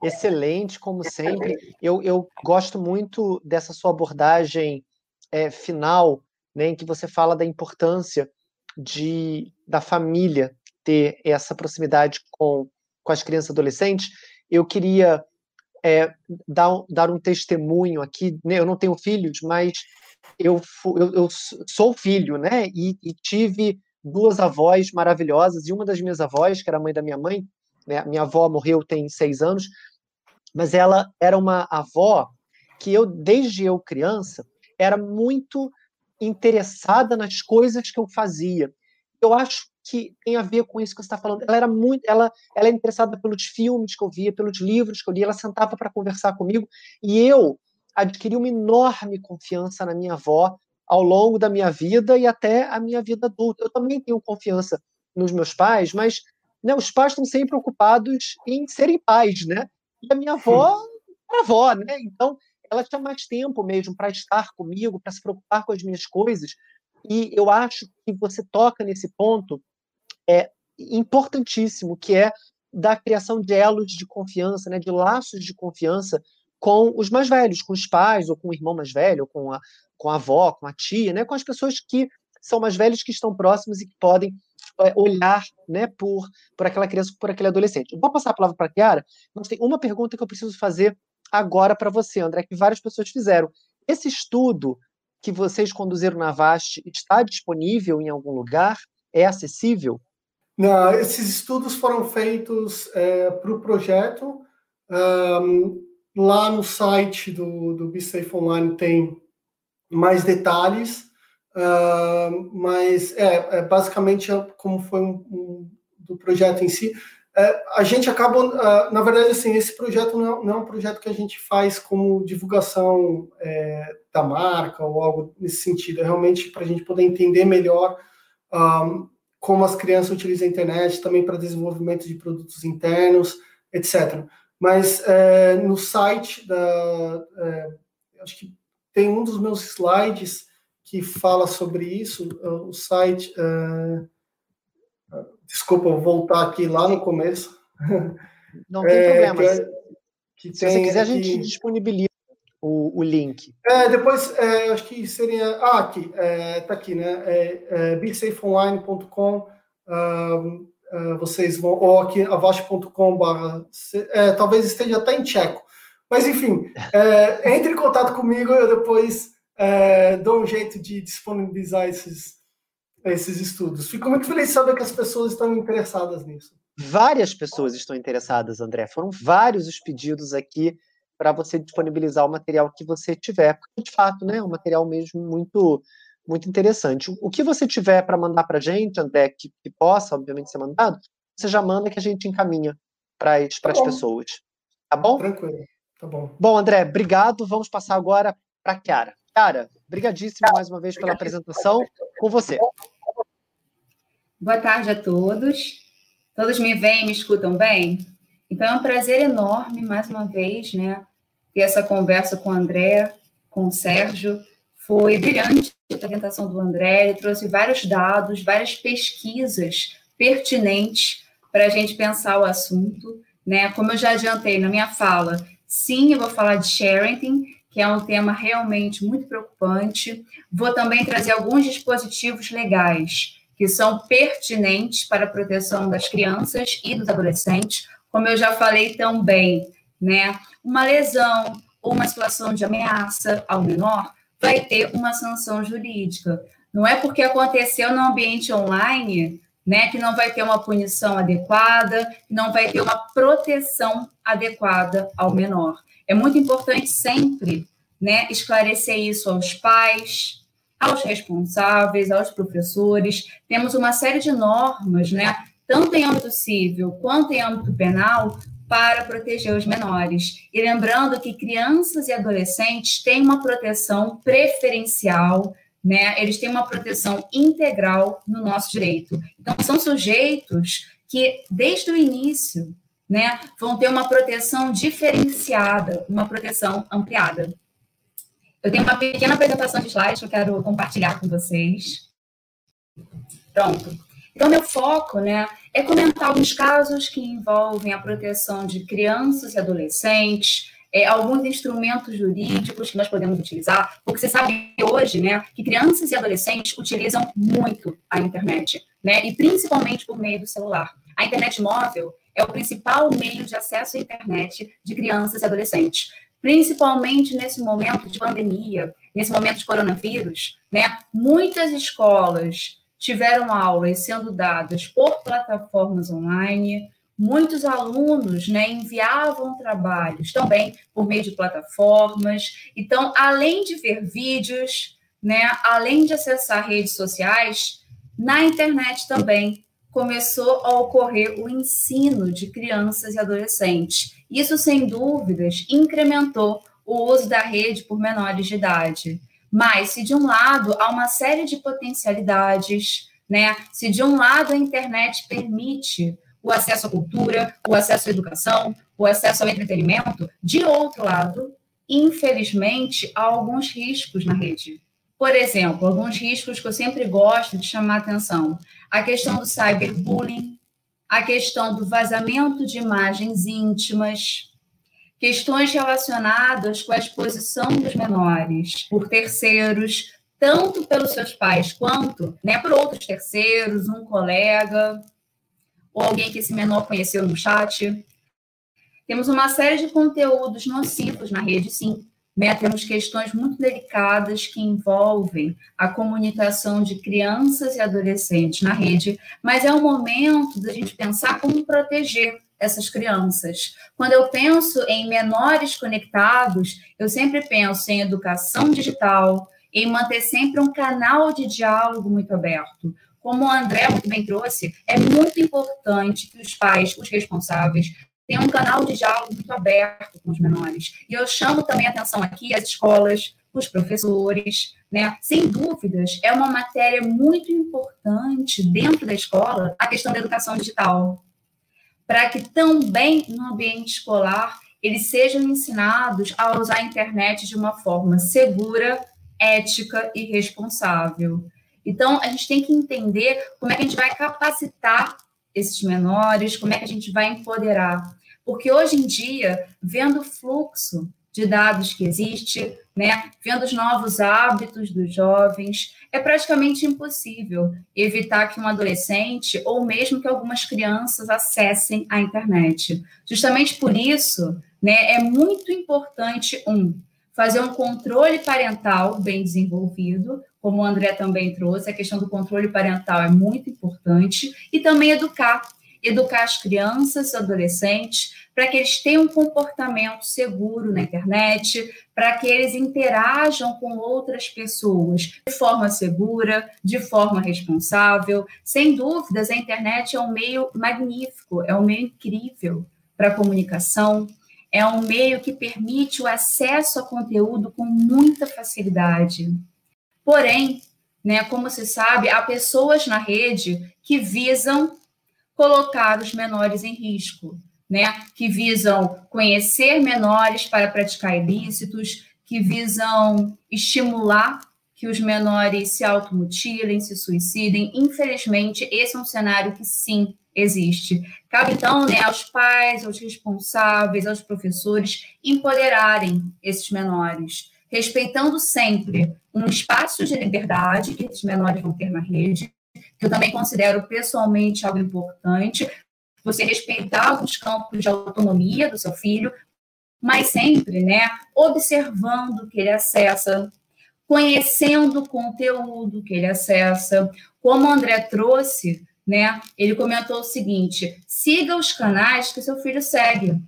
excelente, como sempre. Eu, eu gosto muito dessa sua abordagem é, final, né, em que você fala da importância de da família ter essa proximidade com, com as crianças e adolescentes. Eu queria é, dar, dar um testemunho aqui. Né? Eu não tenho filhos, mas eu, eu, eu sou filho, né? E, e, tive duas avós maravilhosas, e uma das minhas avós, que era a mãe da minha mãe, né? minha avó morreu tem seis anos, mas ela era uma avó que eu, desde eu criança, era muito interessada nas coisas que eu fazia. Eu acho que tem a ver com isso que você está falando. Ela era muito, ela, ela é interessada pelos filmes que eu via, pelos livros que eu lia. Ela sentava para conversar comigo e eu adquiri uma enorme confiança na minha avó ao longo da minha vida e até a minha vida adulta. Eu também tenho confiança nos meus pais, mas né, os pais estão sempre ocupados em serem pais, né? E a minha avó era avó, né? Então ela tinha mais tempo mesmo para estar comigo, para se preocupar com as minhas coisas. E eu acho que você toca nesse ponto é importantíssimo, que é da criação de elos de confiança, né, de laços de confiança com os mais velhos, com os pais, ou com o irmão mais velho, ou com a, com a avó, com a tia, né, com as pessoas que são mais velhos, que estão próximos e que podem é, olhar né, por, por aquela criança, por aquele adolescente. Vou passar a palavra para a Chiara, mas tem uma pergunta que eu preciso fazer agora para você, André, que várias pessoas fizeram. Esse estudo que vocês conduziram na VAST está disponível em algum lugar? É acessível?
Não, esses estudos foram feitos é, para o projeto. Um, lá no site do, do BeSafe Online tem mais detalhes, uh, mas é, é, basicamente é como foi um, um, do projeto em si. É, a gente acaba, uh, na verdade, assim, esse projeto não é, não é, um projeto que a gente faz como divulgação é, da marca ou algo nesse sentido. É realmente para a gente poder entender melhor um, como as crianças utilizam a internet, também para desenvolvimento de produtos internos, etc. Mas é, no site da. É, acho que tem um dos meus slides que fala sobre isso, é o site. É, desculpa, vou voltar aqui lá no começo.
Não tem é, problema. Que, que Se você quiser, a gente disponibiliza o, o link.
É, depois, é, acho que seria. Ah, aqui, é, tá aqui, né? É, é bitsafeonline.com. Uh, uh, vocês vão. Ou aqui, avast.com. É, talvez esteja até em tcheco. Mas, enfim, é, entre em contato comigo, eu depois é, dou um jeito de disponibilizar esses, esses estudos. Fico muito feliz de saber que as pessoas estão interessadas nisso.
Várias pessoas estão interessadas, André. Foram vários os pedidos aqui para você disponibilizar o material que você tiver, porque de fato, né, é um material mesmo muito muito interessante. O que você tiver para mandar para a gente, André, que, que, possa, obviamente, ser mandado, você já manda que a gente encaminha para as tá pessoas. Tá bom?
Tranquilo, tá bom.
Bom, André, obrigado. Vamos passar agora para a Chiara. Chiara, brigadíssimo mais uma vez pela apresentação. Com você.
Boa tarde a todos. Todos me veem e me escutam bem? Então, é um prazer enorme, mais uma vez, né, ter essa conversa com o André, com o Sérgio. Foi brilhante a apresentação do André, ele trouxe vários dados, várias pesquisas pertinentes para a gente pensar o assunto. Né? Como eu já adiantei na minha fala, sim, eu vou falar de sharing, que é um tema realmente muito preocupante. Vou também trazer alguns dispositivos legais que são pertinentes para a proteção das crianças e dos adolescentes, como eu já falei também, né? Uma lesão ou uma situação de ameaça ao menor vai ter uma sanção jurídica. Não é porque aconteceu no ambiente online, né, que não vai ter uma punição adequada, não vai ter uma proteção adequada ao menor. É muito importante sempre, né, esclarecer isso aos pais, aos responsáveis, aos professores. Temos uma série de normas, né, tanto em âmbito civil quanto em âmbito penal, para proteger os menores. E lembrando que crianças e adolescentes têm uma proteção preferencial, né? Eles têm uma proteção integral no nosso direito. Então, são sujeitos que, desde o início, né, vão ter uma proteção diferenciada, uma proteção ampliada. Eu tenho uma pequena apresentação de slides que eu quero compartilhar com vocês. Pronto. Então, meu foco né, é comentar alguns casos que envolvem a proteção de crianças e adolescentes, é, alguns instrumentos jurídicos que nós podemos utilizar, porque você sabe hoje né, que crianças e adolescentes utilizam muito a internet, né, e principalmente por meio do celular. A internet móvel é o principal meio de acesso à internet de crianças e adolescentes principalmente nesse momento de pandemia, nesse momento de coronavírus, né? Muitas escolas tiveram aulas sendo dadas por plataformas online, muitos alunos né, enviavam trabalhos também por meio de plataformas. Então, além de ver vídeos, né, além de acessar redes sociais, na internet também começou a ocorrer o ensino de crianças e adolescentes. Isso, sem dúvidas, incrementou o uso da rede por menores de idade. Mas, se de um lado há uma série de potencialidades, né? se de um lado a internet permite o acesso à cultura, o acesso à educação, o acesso ao entretenimento. De outro lado, infelizmente, há alguns riscos na rede. Por exemplo, alguns riscos que eu sempre gosto de chamar atenção: a questão do cyberbullying, a questão do vazamento de imagens íntimas, questões relacionadas com a exposição dos menores por terceiros, tanto pelos seus pais quanto né, por outros terceiros, um colega, ou alguém que esse menor conheceu no chat. Temos uma série de conteúdos nocivos na rede, sim. Né? Temos questões muito delicadas que envolvem a comunicação de crianças e adolescentes na rede, mas é o momento da gente pensar como proteger essas crianças. Quando eu penso em menores conectados, eu sempre penso em educação digital, em manter sempre um canal de diálogo muito aberto, como o André bem trouxe, é muito importante que os pais, os responsáveis, tenham um canal de diálogo muito aberto com os menores. E eu chamo também a atenção aqui as escolas, os professores, né? Sem dúvidas, é uma matéria muito importante dentro da escola a questão da educação digital, para que também no ambiente escolar eles sejam ensinados a usar a internet de uma forma segura, ética e responsável. Então, a gente tem que entender como é que a gente vai capacitar esses menores, como é que a gente vai empoderar. Porque hoje em dia, vendo o fluxo de dados que existe, né, vendo os novos hábitos dos jovens, é praticamente impossível evitar que um adolescente ou mesmo que algumas crianças acessem a internet. Justamente por isso, né, é muito importante um fazer um controle parental bem desenvolvido, como o André também trouxe, a questão do controle parental é muito importante, e também educar, educar as crianças, e adolescentes, para que eles tenham um comportamento seguro na internet, para que eles interajam com outras pessoas de forma segura, de forma responsável. Sem dúvidas, a internet é um meio magnífico, é um meio incrível para a comunicação, é um meio que permite o acesso a conteúdo com muita facilidade. Porém, né, como se sabe, há pessoas na rede que visam colocar os menores em risco, né, que visam conhecer menores para praticar ilícitos, que visam estimular que os menores se automutilem, se suicidem. Infelizmente, esse é um cenário que sim existe. Cabe então né, aos pais, aos responsáveis, aos professores empoderarem esses menores, respeitando sempre um espaço de liberdade que esses menores vão ter na rede, eu também considero pessoalmente algo importante, você respeitar alguns campos de autonomia do seu filho, mas sempre, né, observando o que ele acessa, conhecendo o conteúdo que ele acessa, como o André trouxe, né? Ele comentou o seguinte: siga os canais que seu filho segue.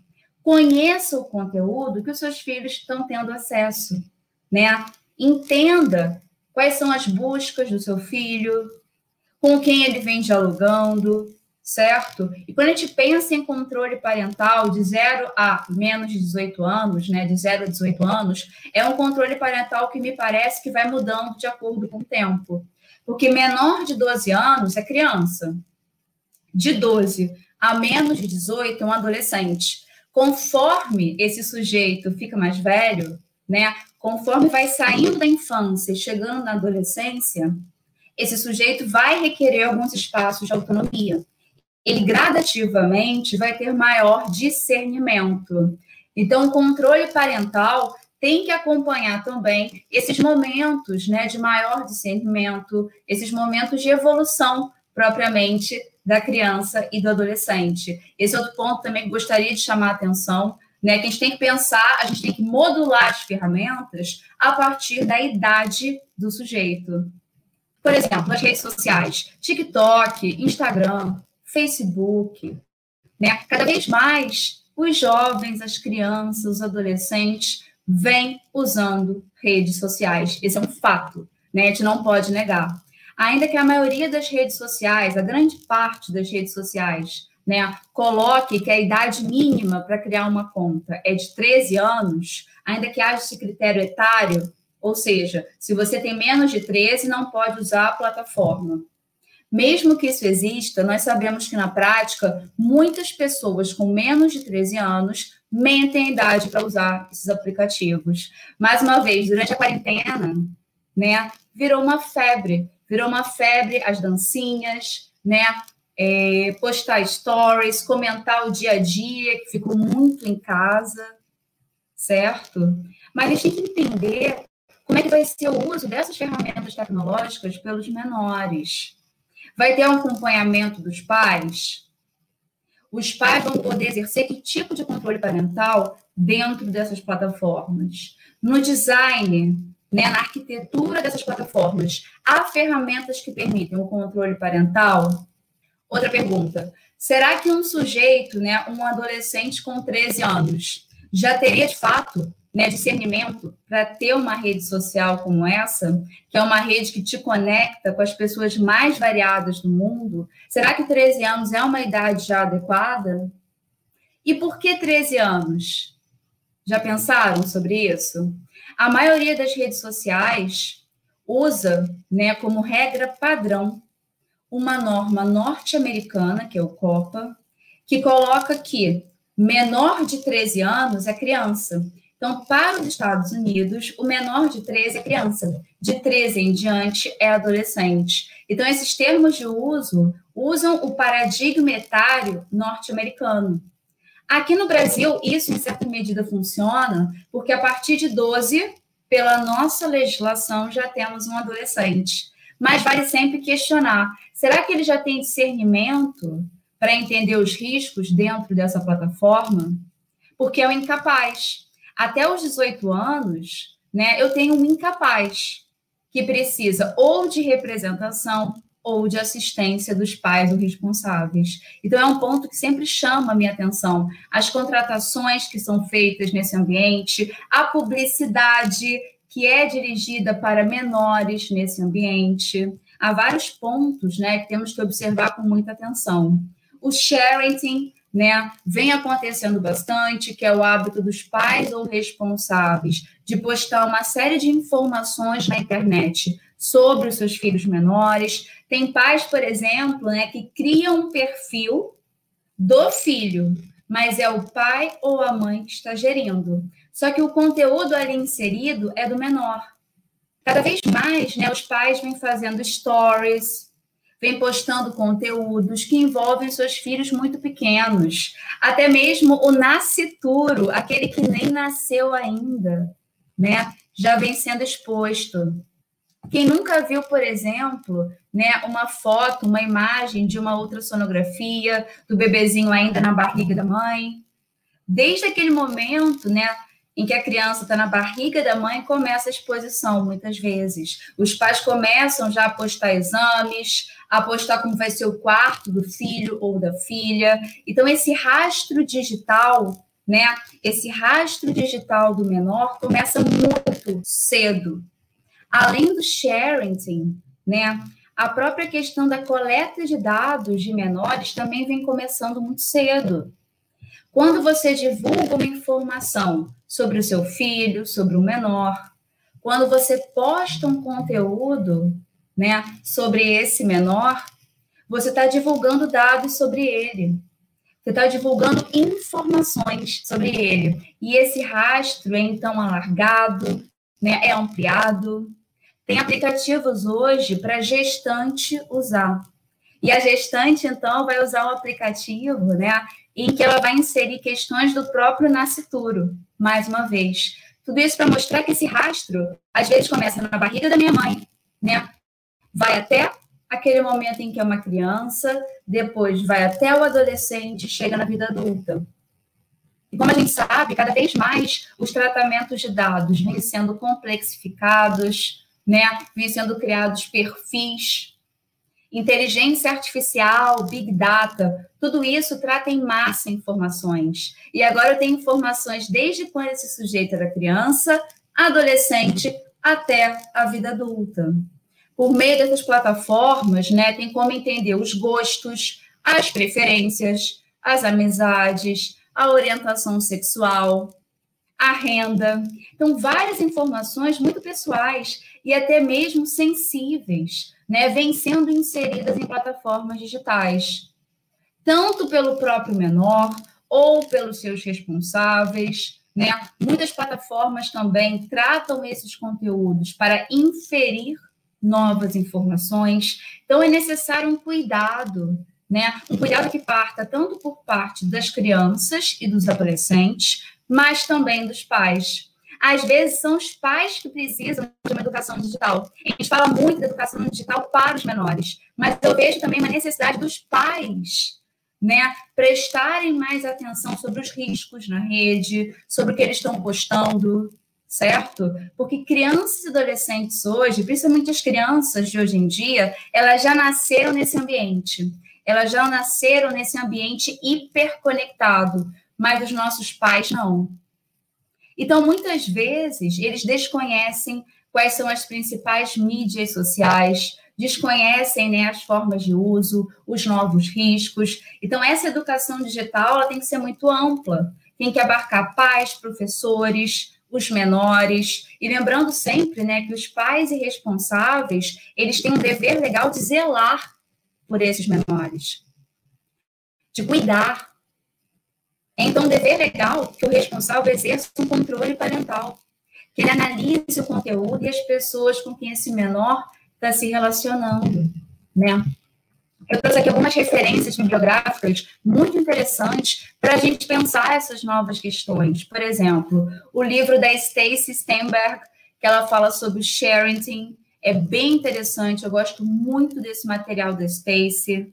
Conheça o conteúdo que os seus filhos estão tendo acesso, né? Entenda quais são as buscas do seu filho, com quem ele vem dialogando, certo? E quando a gente pensa em controle parental de 0 a menos de 18 anos, né, de 0 a 18 anos, é um controle parental que me parece que vai mudando de acordo com o tempo. Porque menor de 12 anos é criança. De 12 a menos de 18 é um adolescente. Conforme esse sujeito fica mais velho, né, conforme vai saindo da infância e chegando na adolescência, esse sujeito vai requerer alguns espaços de autonomia. Ele gradativamente vai ter maior discernimento. Então, o controle parental tem que acompanhar também esses momentos né, de maior discernimento, esses momentos de evolução propriamente da criança e do adolescente. Esse outro ponto também gostaria de chamar a atenção, né? Que a gente tem que pensar, a gente tem que modular as ferramentas a partir da idade do sujeito. Por exemplo, nas redes sociais, TikTok, Instagram, Facebook, né? Cada vez mais os jovens, as crianças, os adolescentes vêm usando redes sociais. Esse é um fato, né? A gente não pode negar. Ainda que a maioria das redes sociais, a grande parte das redes sociais, né, coloque que a idade mínima para criar uma conta é de 13 anos, ainda que haja esse critério etário, ou seja, se você tem menos de 13, não pode usar a plataforma. Mesmo que isso exista, nós sabemos que na prática, muitas pessoas com menos de 13 anos mentem a idade para usar esses aplicativos. Mais uma vez, durante a quarentena, né, virou uma febre, virou uma febre as dancinhas, né, é, postar stories, comentar o dia a dia, que ficou muito em casa, certo? Mas a gente tem que entender como é que vai ser o uso dessas ferramentas tecnológicas pelos menores. Vai ter um acompanhamento dos pais? Os pais vão poder exercer que tipo de controle parental dentro dessas plataformas? No design, né, na arquitetura dessas plataformas, há ferramentas que permitem o controle parental? Outra pergunta. Será que um sujeito, né, um adolescente com 13 anos, já teria de fato né, discernimento para ter uma rede social como essa, que é uma rede que te conecta com as pessoas mais variadas do mundo? Será que 13 anos é uma idade já adequada? E por que 13 anos? Já pensaram sobre isso? A maioria das redes sociais usa né, como regra padrão uma norma norte-americana, que é o COPA, que coloca que menor de 13 anos é criança. Então, para os Estados Unidos, o menor de 13 é criança, de 13 em diante é adolescente. Então, esses termos de uso usam o paradigma etário norte-americano. Aqui no Brasil, isso em certa medida funciona, porque a partir de 12, pela nossa legislação, já temos um adolescente. Mas vale sempre questionar: será que ele já tem discernimento para entender os riscos dentro dessa plataforma? Porque é o incapaz. Até os 18 anos, né, eu tenho um incapaz que precisa ou de representação ou de assistência dos pais ou responsáveis. Então, é um ponto que sempre chama a minha atenção. As contratações que são feitas nesse ambiente, a publicidade que é dirigida para menores nesse ambiente. Há vários pontos né, que temos que observar com muita atenção. O sharing né, vem acontecendo bastante, que é o hábito dos pais ou responsáveis de postar uma série de informações na internet sobre os seus filhos menores. Tem pais, por exemplo, né, que criam um perfil do filho, mas é o pai ou a mãe que está gerindo. Só que o conteúdo ali inserido é do menor. Cada vez mais, né, os pais vêm fazendo stories, vêm postando conteúdos que envolvem seus filhos muito pequenos. Até mesmo o nascituro, aquele que nem nasceu ainda, né, já vem sendo exposto. Quem nunca viu, por exemplo, né, uma foto, uma imagem de uma ultrassonografia do bebezinho ainda na barriga da mãe? Desde aquele momento, né, em que a criança está na barriga da mãe, começa a exposição, muitas vezes. Os pais começam já a postar exames, a postar como vai ser o quarto do filho ou da filha. Então, esse rastro digital, né? Esse rastro digital do menor começa muito cedo. Além do sharing, né? A própria questão da coleta de dados de menores também vem começando muito cedo. Quando você divulga uma informação sobre o seu filho, sobre o menor, quando você posta um conteúdo né, sobre esse menor, você está divulgando dados sobre ele. Você está divulgando informações sobre ele. E esse rastro é então alargado, né, é ampliado. Tem aplicativos hoje para gestante usar. E a gestante, então, vai usar o aplicativo né, em que ela vai inserir questões do próprio nascituro, mais uma vez. Tudo isso para mostrar que esse rastro, às vezes, começa na barriga da minha mãe, né? Vai até aquele momento em que é uma criança, depois vai até o adolescente, chega na vida adulta. E como a gente sabe, cada vez mais os tratamentos de dados vêm sendo complexificados, né? Vêm sendo criados perfis inteligência artificial, big data, tudo isso trata em massa informações. E agora eu tenho informações desde quando esse sujeito era criança, adolescente, até a vida adulta. Por meio dessas plataformas, né, tem como entender os gostos, as preferências, as amizades, a orientação sexual, a renda. Então, várias informações muito pessoais e até mesmo sensíveis, né, vêm sendo inseridas em plataformas digitais, tanto pelo próprio menor ou pelos seus responsáveis. Né? Muitas plataformas também tratam esses conteúdos para inferir novas informações. Então, é necessário um cuidado, né? Um cuidado que parta tanto por parte das crianças e dos adolescentes, mas também dos pais. Às vezes são os pais que precisam de uma educação digital. A gente fala muito da educação digital para os menores, mas eu vejo também uma necessidade dos pais né, prestarem mais atenção sobre os riscos na rede, sobre o que eles estão postando, certo? Porque crianças e adolescentes hoje, principalmente as crianças de hoje em dia, elas já nasceram nesse ambiente. Elas já nasceram nesse ambiente hiperconectado, mas os nossos pais não. Então, muitas vezes, eles desconhecem quais são as principais mídias sociais, desconhecem né, as formas de uso, os novos riscos. Então, essa educação digital tem que ser muito ampla, tem que abarcar pais, professores, os menores, e lembrando sempre né, que os pais e responsáveis, eles têm um dever legal de zelar por esses menores, de cuidar, então, um dever legal que o responsável exerça um controle parental, que ele analise o conteúdo e as pessoas com quem esse menor está se relacionando, né? Eu trouxe aqui algumas referências bibliográficas muito interessantes para a gente pensar essas novas questões. Por exemplo, o livro da Stacy Stenberg, que ela fala sobre sharing, é bem interessante, eu gosto muito desse material da Stacy.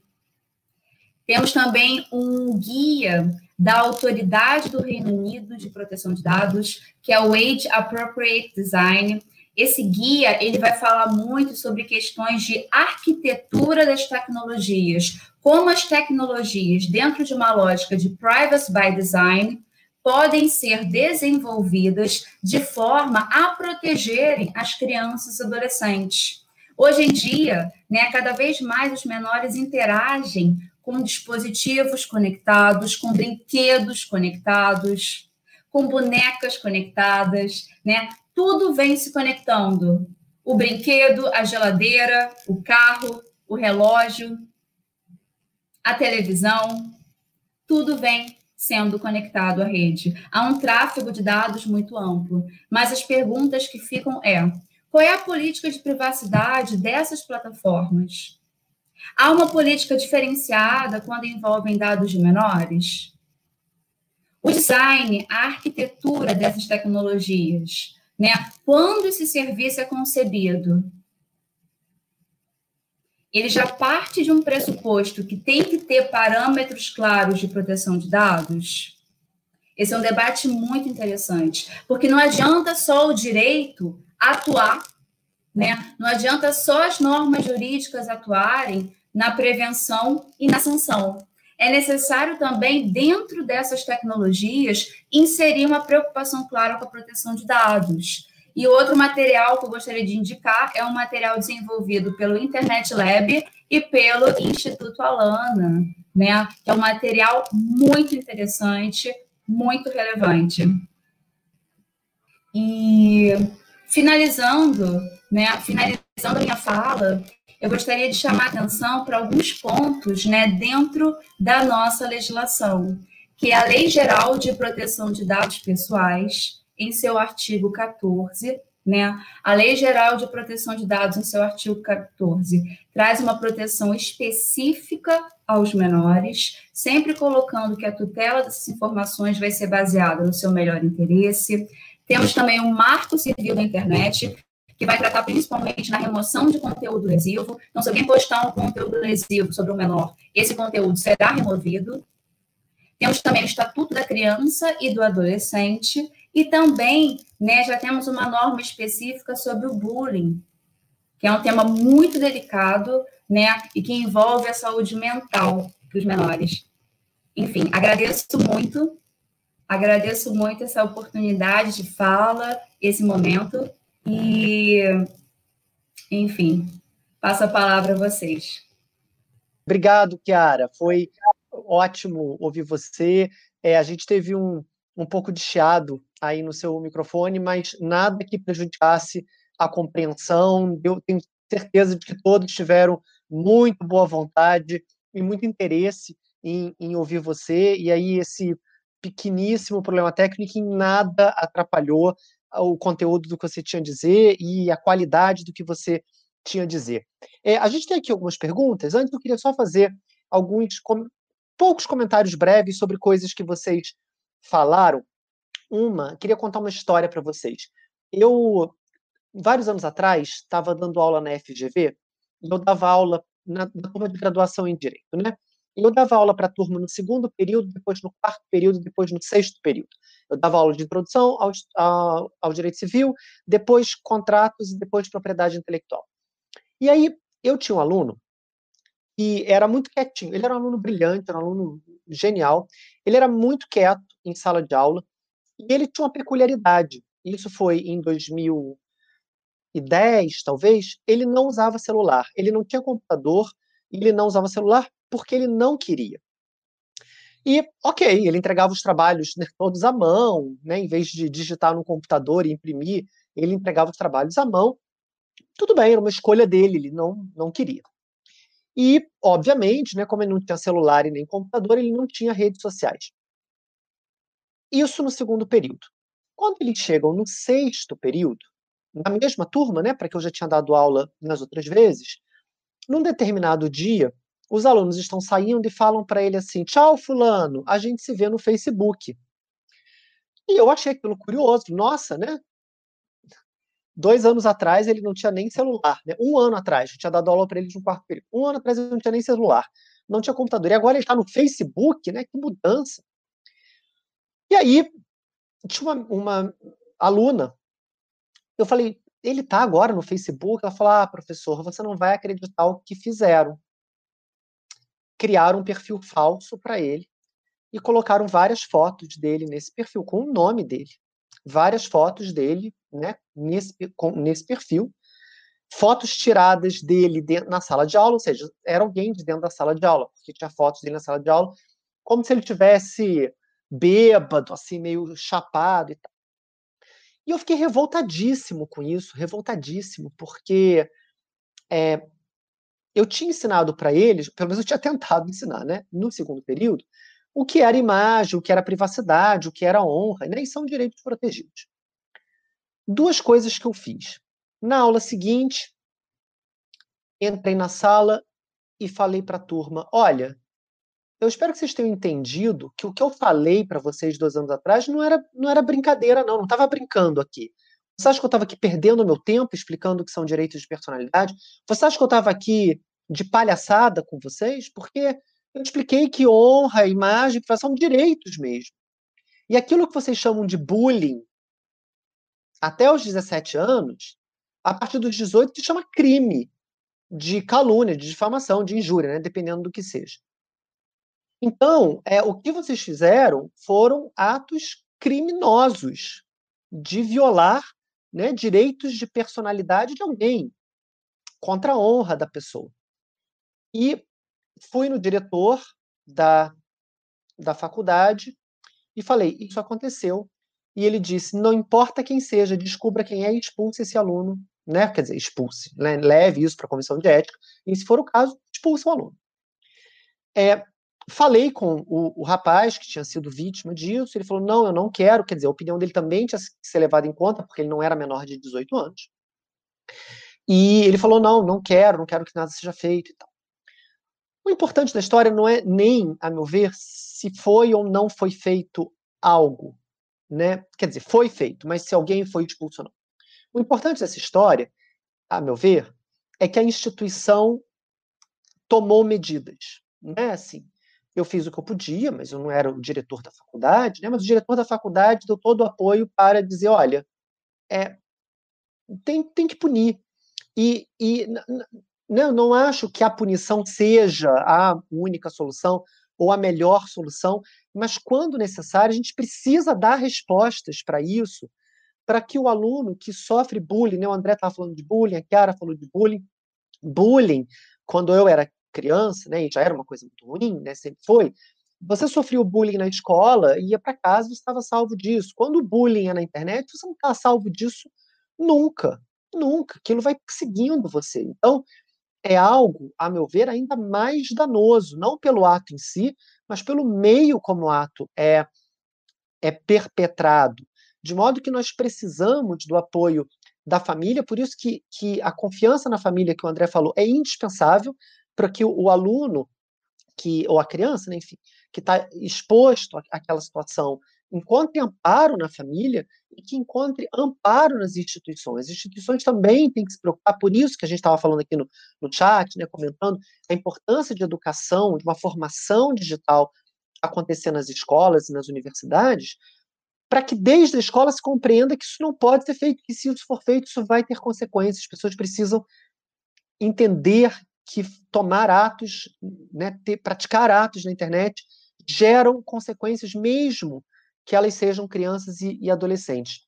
Temos também um guia da Autoridade do Reino Unido de Proteção de Dados, que é o Age Appropriate Design. Esse guia ele vai falar muito sobre questões de arquitetura das tecnologias, como as tecnologias, dentro de uma lógica de privacy by design, podem ser desenvolvidas de forma a protegerem as crianças e adolescentes. Hoje em dia, né, cada vez mais os menores interagem com dispositivos conectados, com brinquedos conectados, com bonecas conectadas, né? Tudo vem se conectando. O brinquedo, a geladeira, o carro, o relógio, a televisão, tudo vem sendo conectado à rede. Há um tráfego de dados muito amplo, mas as perguntas que ficam é: qual é a política de privacidade dessas plataformas? Há uma política diferenciada quando envolvem dados de menores? O design, a arquitetura dessas tecnologias, né? Quando esse serviço é concebido, ele já parte de um pressuposto que tem que ter parâmetros claros de proteção de dados? Esse é um debate muito interessante, porque não adianta só o direito atuar né? Não adianta só as normas jurídicas atuarem na prevenção e na sanção. É necessário também, dentro dessas tecnologias, inserir uma preocupação clara com a proteção de dados. E outro material que eu gostaria de indicar é um material desenvolvido pelo Internet Lab e pelo Instituto Alana, né? Que é um material muito interessante, muito relevante. E finalizando, né, finalizando a minha fala, eu gostaria de chamar a atenção para alguns pontos né, dentro da nossa legislação, que é a Lei Geral de Proteção de Dados Pessoais, em seu artigo 14, né? A Lei Geral de Proteção de Dados, em seu artigo 14, traz uma proteção específica aos menores, sempre colocando que a tutela dessas informações vai ser baseada no seu melhor interesse. Temos também um marco civil da internet, que vai tratar principalmente na remoção de conteúdo lesivo. Então, se alguém postar um conteúdo lesivo sobre o menor, esse conteúdo será removido. Temos também o Estatuto da Criança e do Adolescente, e também né, já temos uma norma específica sobre o bullying, que é um tema muito delicado né, e que envolve a saúde mental dos menores. Enfim, agradeço muito, agradeço muito essa oportunidade de fala, esse momento, e, enfim, passo a palavra a vocês.
Obrigado, Kiara. Foi ótimo ouvir você. É, a gente teve um, um pouco de chiado aí no seu microfone, mas nada que prejudicasse a compreensão. Eu tenho certeza de que todos tiveram muito boa vontade e muito interesse em, em ouvir você. E aí, esse pequeníssimo problema técnico em nada atrapalhou o conteúdo do que você tinha a dizer e a qualidade do que você tinha a dizer. É, a gente tem aqui algumas perguntas. Antes, eu queria só fazer alguns com... poucos comentários breves sobre coisas que vocês falaram. Uma, queria contar uma história para vocês. Eu, vários anos atrás, estava dando aula na FGV e eu dava aula na, na turma de graduação em Direito, né? Eu dava aula para a turma no segundo período, depois no quarto período, depois no sexto período. Eu dava aula de introdução ao, ao, ao direito civil, depois contratos e depois propriedade intelectual. E aí, eu tinha um aluno que era muito quietinho. Ele era um aluno brilhante, era um aluno genial. Ele era muito quieto em sala de aula e ele tinha uma peculiaridade. Isso foi em 2010, talvez. Ele não usava celular. Ele não tinha computador. Ele não usava celular porque ele não queria. E, ok, ele entregava os trabalhos né, todos à mão, né, em vez de digitar no computador e imprimir, ele entregava os trabalhos à mão. Tudo bem, era uma escolha dele, ele não, não queria. E, obviamente, né, como ele não tinha celular e nem computador, ele não tinha redes sociais. Isso no segundo período. Quando eles chegam no sexto período, na mesma turma, né, para que eu já tinha dado aula nas outras vezes, num determinado dia, os alunos estão saindo e falam para ele assim: Tchau, Fulano, a gente se vê no Facebook. E eu achei aquilo curioso. Nossa, né? Dois anos atrás ele não tinha nem celular. Né? Um ano atrás, eu tinha dado aula para ele de um quarto período. Um ano atrás ele não tinha nem celular. Não tinha computador. E agora ele está no Facebook, né? Que mudança. E aí, tinha uma, uma aluna. Eu falei, ele está agora no Facebook? Ela falou, ah, professor, você não vai acreditar o que fizeram. Criaram um perfil falso para ele e colocaram várias fotos dele nesse perfil, com o nome dele. Várias fotos dele né, nesse, com, nesse perfil, fotos tiradas dele dentro, na sala de aula, ou seja, era alguém de dentro da sala de aula, porque tinha fotos dele na sala de aula, como se ele tivesse bêbado, assim, meio chapado e tal. E eu fiquei revoltadíssimo com isso, revoltadíssimo, porque é, eu tinha ensinado para eles, pelo menos eu tinha tentado ensinar, né, no segundo período, o que era imagem, o que era privacidade, o que era honra, nem são direitos protegidos duas coisas que eu fiz. Na aula seguinte, entrei na sala e falei para a turma: olha, eu espero que vocês tenham entendido que o que eu falei para vocês dois anos atrás não era, não era brincadeira, não, não estava brincando aqui. Você acha que eu estava aqui perdendo meu tempo explicando o que são direitos de personalidade? Você acha que eu estava aqui de palhaçada com vocês? Porque eu expliquei que honra, imagem, são direitos mesmo. E aquilo que vocês chamam de bullying, até os 17 anos, a partir dos 18 se chama crime de calúnia, de difamação, de injúria, né? dependendo do que seja. Então, é, o que vocês fizeram foram atos criminosos de violar né, direitos de personalidade de alguém, contra a honra da pessoa. E fui no diretor da, da faculdade e falei: Isso aconteceu, e ele disse: não importa quem seja, descubra quem é e expulse esse aluno, né? Quer dizer, expulse, né? leve isso para a comissão de ética, e se for o caso, expulse o aluno. É, falei com o, o, rapaz que tinha sido vítima disso, ele falou: não, eu não quero, quer dizer, a opinião dele também tinha que ser levada em conta, porque ele não era menor de 18 anos. E ele falou: não, não quero, não quero que nada seja feito e tal. O importante da história não é nem, a meu ver, se foi ou não foi feito algo né? Quer dizer, foi feito, mas se alguém foi expulso ou não. O importante dessa história, a meu ver, é que a instituição tomou medidas, né? Assim, eu fiz o que eu podia, mas eu não era o diretor da faculdade, né? Mas o diretor da faculdade deu todo o apoio para dizer, olha, é, tem, tem que punir. E, e não, não acho que a punição seja a única solução ou a melhor solução, mas quando necessário, a gente precisa dar respostas para isso, para que o aluno que sofre bullying, né, o André estava falando de bullying, a Chiara falou de bullying, bullying, quando eu era criança, né, e já era uma coisa muito ruim, né, sempre foi, você sofreu bullying na escola, ia para casa, você estava salvo disso. Quando o bullying é na internet, você não está salvo disso nunca, nunca. Aquilo vai seguindo você. Então, é algo, a meu ver, ainda mais danoso, não pelo ato em si, mas pelo meio como o ato é, é perpetrado. De modo que nós precisamos do apoio da família, por isso que, que a confiança na família que o André falou é indispensável para que o, o, aluno, que ou a criança, né, enfim, que está exposto àquela situação, encontre amparo na família e que encontre amparo nas instituições. As instituições também têm que se preocupar, por isso que a gente estava falando aqui no, no chat, né, comentando a importância de educação, de uma formação digital acontecer nas escolas e nas universidades, para que desde a escola se compreenda que isso não pode ser feito, que se isso for feito, isso vai ter consequências. As pessoas precisam entender que tomar atos, né, ter, praticar atos na internet geram consequências mesmo que elas sejam crianças e, e adolescentes.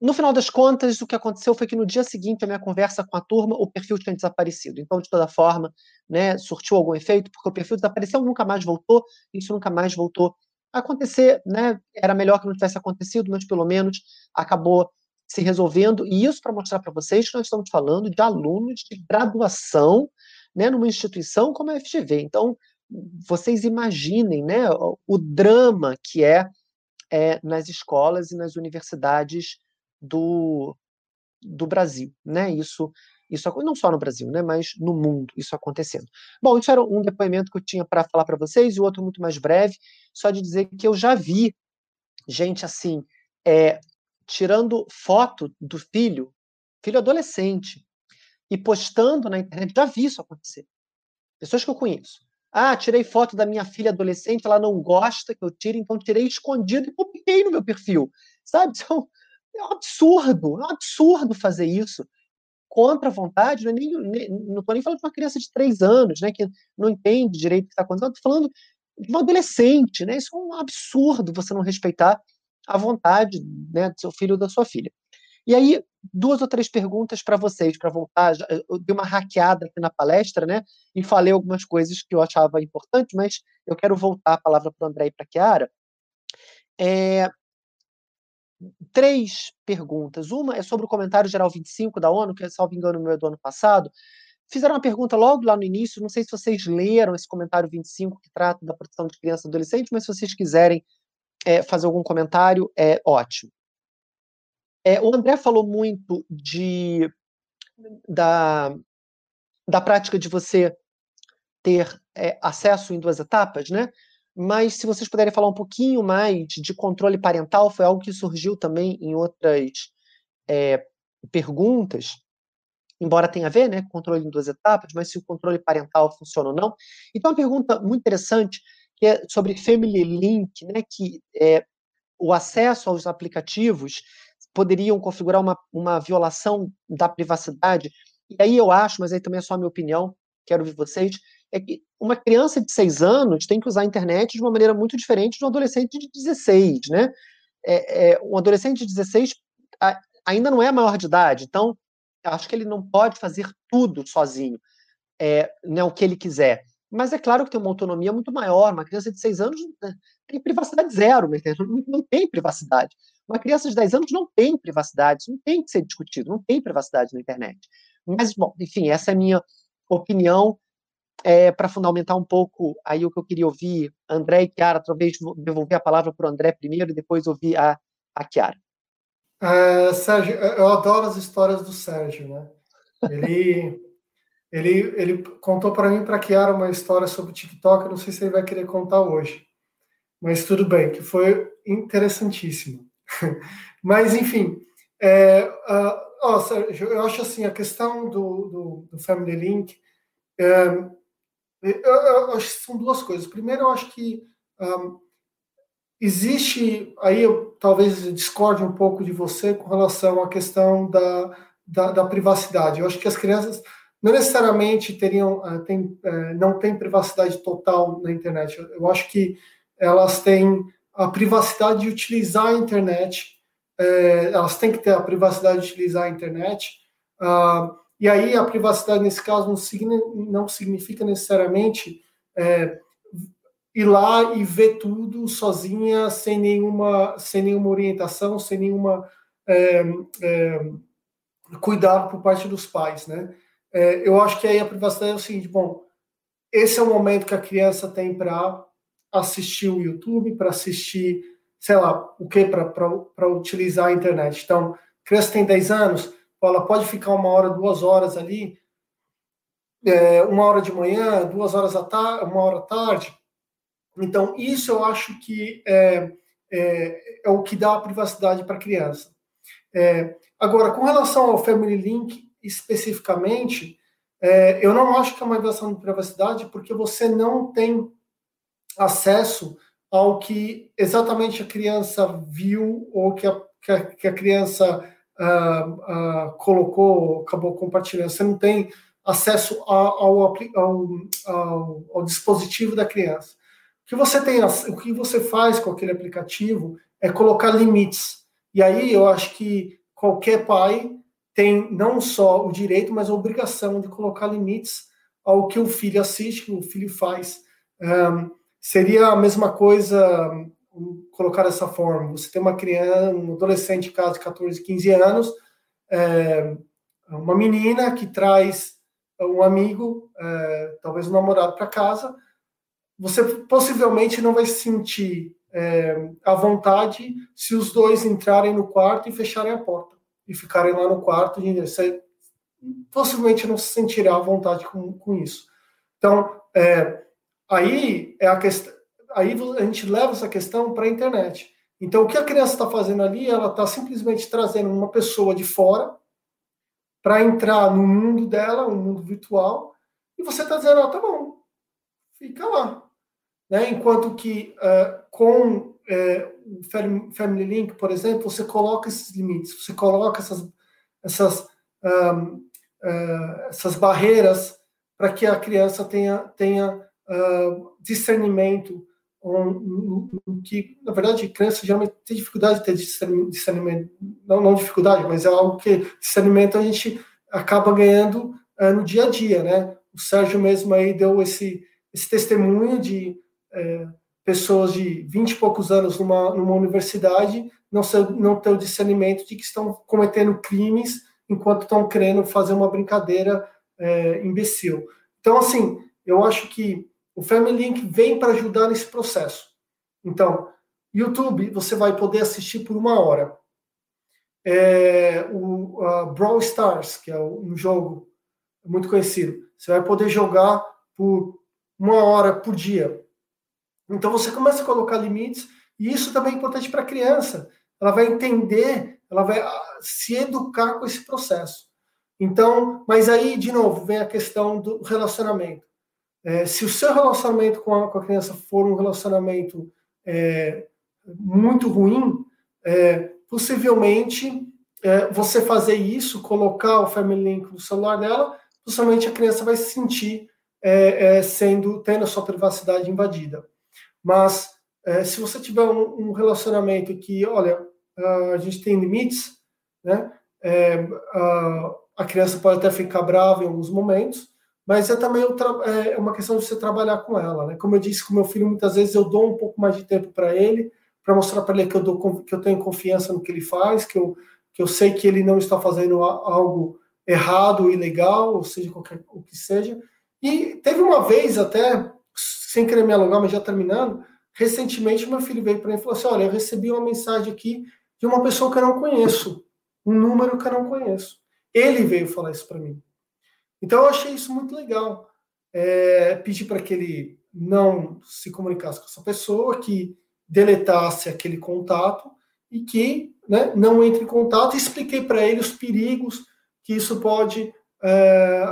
No final das contas, o que aconteceu foi que no dia seguinte, a minha conversa com a turma, o perfil tinha desaparecido. Então, de toda forma, né, surtiu algum efeito, porque o perfil desapareceu, nunca mais voltou, isso nunca mais voltou a acontecer, né? Era melhor que não tivesse acontecido, mas pelo menos acabou se resolvendo. E isso para mostrar para vocês que nós estamos falando de alunos de graduação, né, numa instituição como a FGV. Então, vocês imaginem né, o drama que é, é nas escolas e nas universidades do, do Brasil. Né? Isso, isso não só no Brasil, né, mas no mundo, isso acontecendo. Bom, isso era um depoimento que eu tinha para falar para vocês, e o outro muito mais breve, só de dizer que eu já vi gente assim, é, tirando foto do filho, filho adolescente, e postando na internet, já vi isso acontecer. Pessoas que eu conheço. Ah, tirei foto da minha filha adolescente, ela não gosta que eu tire, então tirei escondido e publiquei no meu perfil. Sabe? Então, é um absurdo, é um absurdo fazer isso contra a vontade, não estou nem, nem, nem falando de uma criança de três anos, né, que não entende direito o que está acontecendo, estou falando de um adolescente, né, isso é um absurdo você não respeitar a vontade né, do seu filho ou da sua filha. E aí, duas ou três perguntas para vocês, para voltar. Eu dei uma hackeada aqui na palestra, né? E falei algumas coisas que eu achava importantes, mas eu quero voltar a palavra para o André e para a Chiara. É, três perguntas. Uma é sobre o comentário geral 25 da ONU, que, salvo engano, meu é do ano passado. Fizeram uma pergunta logo lá no início, não sei se vocês leram esse comentário 25 que trata da proteção de crianças e adolescentes, mas se vocês quiserem é, fazer algum comentário, é ótimo. É, o André falou muito de, da, da prática de você ter é, acesso em duas etapas, né? Mas se vocês puderem falar um pouquinho mais de controle parental, foi algo que surgiu também em outras é, perguntas, embora tenha a ver, né, controle em duas etapas, mas se o controle parental funciona ou não. Então, uma pergunta muito interessante que é sobre Family Link, né, que é o acesso aos aplicativos poderiam configurar uma, uma violação da privacidade. E aí eu acho, mas aí também é só a minha opinião, quero ouvir vocês, é que uma criança de 6 anos tem que usar a internet de uma maneira muito diferente de um adolescente de 16, né? É, é, um adolescente de 16 a, ainda não é maior de idade, então acho que ele não pode fazer tudo sozinho, é, né, o que ele quiser. Mas é claro que tem uma autonomia muito maior. Uma criança de 6 anos né, tem privacidade zero, não, não tem privacidade. Uma criança de 10 anos não tem privacidade, isso não tem que ser discutido, não tem privacidade na internet. Mas, bom, enfim, essa é a minha opinião é, para fundamentar um pouco aí o que eu queria ouvir, André e Chiara, talvez devolver a palavra para o André primeiro e depois ouvir a, a Chiara.
Uh, Sérgio, eu adoro as histórias do Sérgio, né? Ele, ele, ele contou para mim, para a Chiara, uma história sobre TikTok, não sei se ele vai querer contar hoje, mas tudo bem, que foi interessantíssimo. Mas, enfim, é, uh, oh, Sérgio, eu acho assim, a questão do, do, do Family Link, é, Eu, eu, acho que são duas coisas. Primeiro, eu acho que um, existe, aí eu talvez discorde um pouco de você com relação à questão da, da, da privacidade. Eu acho que as crianças não necessariamente teriam, uh, tem, uh, não têm privacidade total na internet. Eu, acho que elas têm a privacidade de utilizar a internet, é, elas têm que ter a privacidade de utilizar a internet, uh, e aí a privacidade, nesse caso, não, significa, necessariamente é, ir lá e ver tudo sozinha, sem nenhuma, sem nenhuma orientação, sem nenhuma é, é, cuidado por parte dos pais, né? É, eu acho que aí a privacidade é o seguinte, bom, esse é o momento que a criança tem para assistir o YouTube, para assistir, sei lá, o que, para utilizar a internet. Então, criança tem 10 anos, ela pode ficar uma hora, duas horas ali, é, uma hora de manhã, duas horas à tarde, uma hora à tarde. Então, isso eu acho que é, é, é o que dá a privacidade para a criança. É, agora, com relação ao Family Link especificamente, é, eu não acho que é uma invasão de privacidade, porque você não tem acesso ao que exatamente a criança viu ou que a, que a, que a criança uh, uh, colocou, acabou compartilhando. Você não tem acesso ao, ao, ao, ao, dispositivo da criança. O que você tem, o que você faz com aquele aplicativo é colocar limites. E aí eu acho que qualquer pai tem não só o direito, mas a obrigação de colocar limites ao que o filho assiste, que o filho faz. Um, Seria a mesma coisa, colocar dessa forma, você tem uma criança, um adolescente em casa de 14, 15 anos, é, uma menina que traz um amigo, é, talvez um namorado para casa, você possivelmente não vai se sentir é, à vontade se os dois entrarem no quarto e fecharem a porta e ficarem lá no quarto. Você possivelmente não se sentirá à vontade com, com isso. Então, é, Aí é a questão, aí a gente leva essa questão para a internet. Então, o que a criança está fazendo ali, ela está simplesmente trazendo uma pessoa de fora para entrar no mundo dela, um mundo virtual, e você está dizendo, ah, tá bom, fica lá. Né? Enquanto que uh, com o Family Link, por exemplo, você coloca esses limites, você coloca essas, essas, um, uh, essas barreiras para que a criança tenha, tenha uh, discernimento, que, na verdade, criança geralmente tem dificuldade de ter discernimento, não, não dificuldade, mas é algo que discernimento a gente acaba ganhando uh, no dia a dia, né? O Sérgio mesmo aí deu esse, esse testemunho de uh, pessoas de 20 e poucos anos numa, numa universidade não, ser, não ter o discernimento de que estão cometendo crimes enquanto estão querendo fazer uma brincadeira é, imbecil. Então, assim, eu acho que o Family Link vem para ajudar nesse processo. Então, YouTube, você vai poder assistir por uma hora. É, o uh, Brawl Stars, que é um jogo muito conhecido, você vai poder jogar por uma hora por dia. Então você começa a colocar limites, e isso também é importante para a criança. Ela vai entender, ela vai ah, se educar com esse processo. Então, mas aí, de novo, vem a questão do relacionamento. É, se o seu relacionamento com a, com a, criança for um relacionamento é, muito ruim, é, possivelmente é, você fazer isso, colocar o Family Link no celular dela, possivelmente a criança vai se sentir é, é, sendo tendo a sua privacidade invadida. Mas se você tiver um, um, relacionamento que, olha, a gente tem limites, né? A, a criança pode até ficar brava em alguns momentos, mas é também é uma questão de você trabalhar com ela, né? Como eu disse com meu filho, muitas vezes eu dou um pouco mais de tempo para ele, para mostrar para ele que eu, dou, que eu tenho confiança no que ele faz, que eu, que eu sei que ele não está fazendo algo errado, ilegal, ou seja, qualquer o que seja. E teve uma vez até, sem querer me alongar, mas já terminando, recentemente meu filho veio para mim e falou assim: Olha, eu recebi uma mensagem aqui de uma pessoa que eu não conheço, um número que eu não conheço. Ele veio falar isso para mim. Então eu achei isso muito legal. É, pedi para que ele não se comunicasse com essa pessoa, que deletasse aquele contato e que né, não entre em contato. Expliquei para ele os perigos que isso pode é,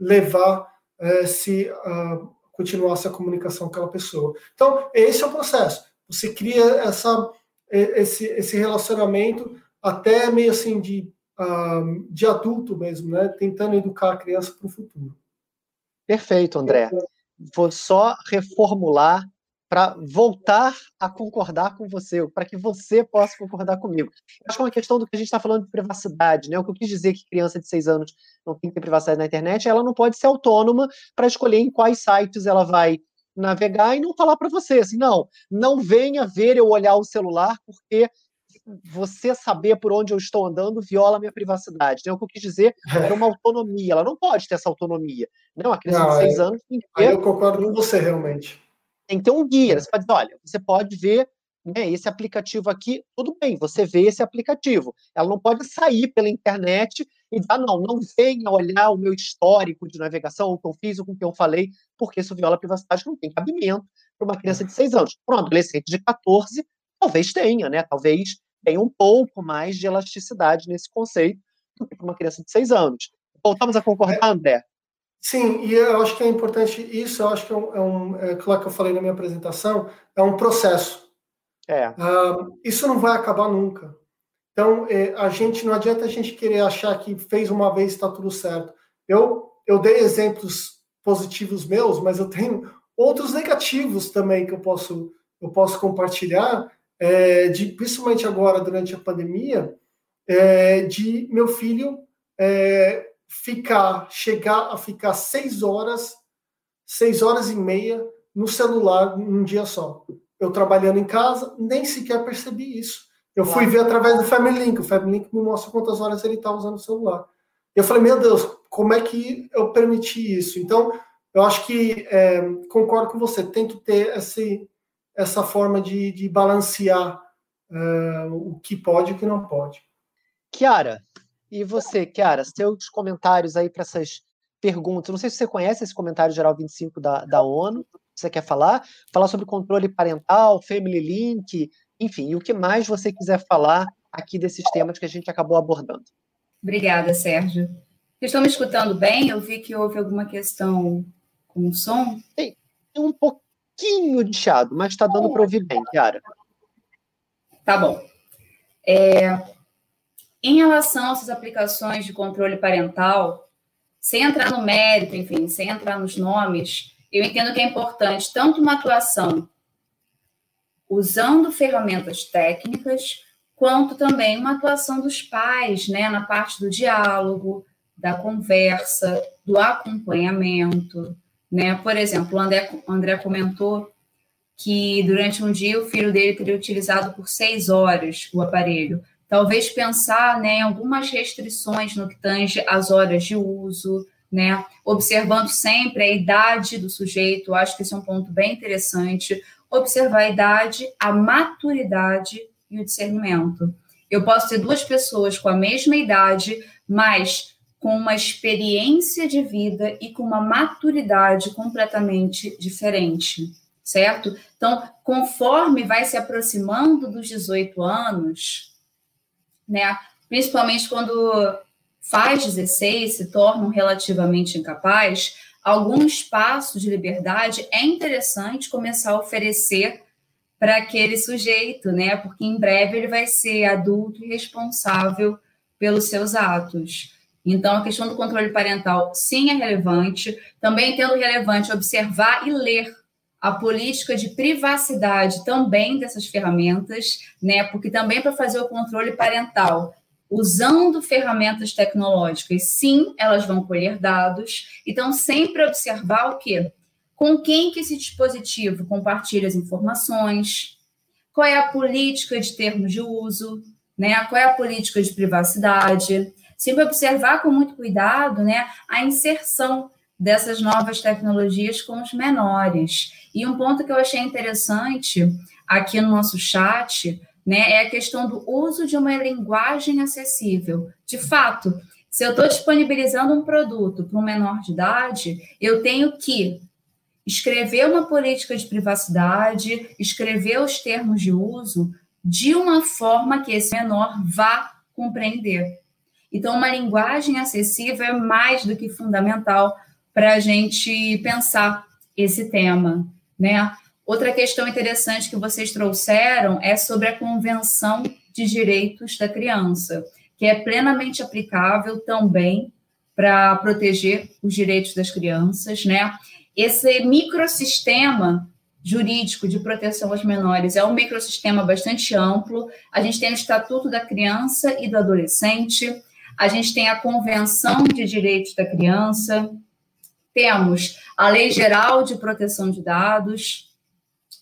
levar é, se uh, continuasse a comunicação com aquela pessoa. Então, esse é o processo. Você cria essa, esse, esse relacionamento até meio assim de, uh, de adulto mesmo, né? Tentando educar a criança para o futuro.
Perfeito, André. Vou só reformular para voltar a concordar com você, para que você possa concordar comigo. Acho que é uma questão do que a gente está falando de privacidade, né? O que eu quis dizer que criança de seis anos não tem que ter privacidade na internet, ela não pode ser autônoma para escolher em quais sites ela vai navegar e não falar para você assim, não, não venha ver eu olhar o celular porque você saber por onde eu estou andando viola a minha privacidade. Então, o que eu quis dizer era uma autonomia. Ela não pode ter essa autonomia. Não, a criança não, de seis anos tem que
ter. eu concordo com você, realmente.
Tem que ter um guia. Você pode dizer, olha, você pode ver né, esse aplicativo aqui, tudo bem, você vê esse aplicativo. Ela não pode sair pela internet e dizer, ah, não, não venha olhar o meu histórico de navegação, o que eu fiz, o que eu falei, porque isso viola a privacidade, não tem cabimento para uma criança de seis anos. Para um adolescente de 14, talvez tenha, né? Talvez tem um pouco mais de elasticidade nesse conceito do que para uma criança de seis anos. Voltamos a concordar, é, André?
Sim, e eu acho que é importante isso, eu acho que é um, é, um, é claro que eu falei na minha apresentação, é um processo. É. Uh, isso não vai acabar nunca. Então, é, a gente não adianta a gente querer achar que fez uma vez está tudo certo. Eu, eu dei exemplos positivos meus, mas eu tenho outros negativos também que eu posso, eu posso compartilhar é, de, principalmente agora durante a pandemia, é, de meu filho é, ficar, chegar a ficar seis horas, seis horas e meia no celular num dia só. Eu trabalhando em casa, nem sequer percebi isso. Eu fui ver através do Family Link. O Family Link me mostra quantas horas ele está usando o celular. E eu falei, meu Deus, como é que eu permiti isso? Então, eu acho que é, concordo com você, tem que ter esse, essa forma de, de balancear uh, o que pode e o que não pode.
Kiara, e você, Kiara, seus comentários aí para essas perguntas. Não sei se você conhece esse comentário geral 25 da, da ONU, você quer falar? Falar sobre controle parental, Family Link, enfim, e o que mais você quiser falar aqui desses temas que a gente acabou abordando.
Obrigada, Sérgio. Vocês estão me escutando bem? Eu vi que houve alguma questão com o som.
Tem, tem um pouquinho de chiado, mas está dando para ouvir bem, Kiara.
Tá bom. É, em relação essas aplicações de controle parental, sem entrar no mérito, enfim, sem entrar nos nomes, eu entendo que é importante tanto uma atuação usando ferramentas técnicas, quanto também uma atuação dos pais, né, na parte do diálogo, da conversa, do acompanhamento, né? Por exemplo, o André, o André comentou que durante um dia o filho dele teria utilizado por seis horas o aparelho. Talvez pensar né, em algumas restrições no que tange as horas de uso, né? observando sempre a idade do sujeito, acho que esse é um ponto bem interessante. Observar a idade, a maturidade e o discernimento. Eu posso ter duas pessoas com a mesma idade, mas com uma experiência de vida e com uma maturidade completamente diferente, certo? Então, conforme vai se aproximando dos 18 anos, né, principalmente quando faz 16, se tornam relativamente incapaz, algum espaço de liberdade é interessante começar a oferecer para aquele sujeito, né? Porque em breve ele vai ser adulto e responsável pelos seus atos. Então, a questão do controle parental, sim, é relevante. Também tendo relevante observar e ler a política de privacidade também dessas ferramentas, né? Porque também para fazer o controle parental, usando ferramentas tecnológicas, sim, elas vão colher dados. Então, sempre observar o quê? Com quem que esse dispositivo compartilha as informações? Qual é a política de termos de uso? Né? Qual é a política de privacidade? sempre observar com muito cuidado né, a inserção dessas novas tecnologias com os menores. E um ponto que eu achei interessante aqui no nosso chat né, é a questão do uso de uma linguagem acessível. De fato, se eu estou disponibilizando um produto para um menor de idade, eu tenho que escrever uma política de privacidade, escrever os termos de uso de uma forma que esse menor vá compreender. Então, uma linguagem acessível é mais do que fundamental para a gente pensar esse tema, né? Outra questão interessante que vocês trouxeram é sobre a Convenção de Direitos da Criança, que é plenamente aplicável também para proteger os direitos das crianças, né? Esse microsistema jurídico de proteção aos menores é um microsistema bastante amplo. A gente tem o Estatuto da Criança e do Adolescente, a gente tem a Convenção de Direitos da Criança, temos a Lei Geral de Proteção de Dados,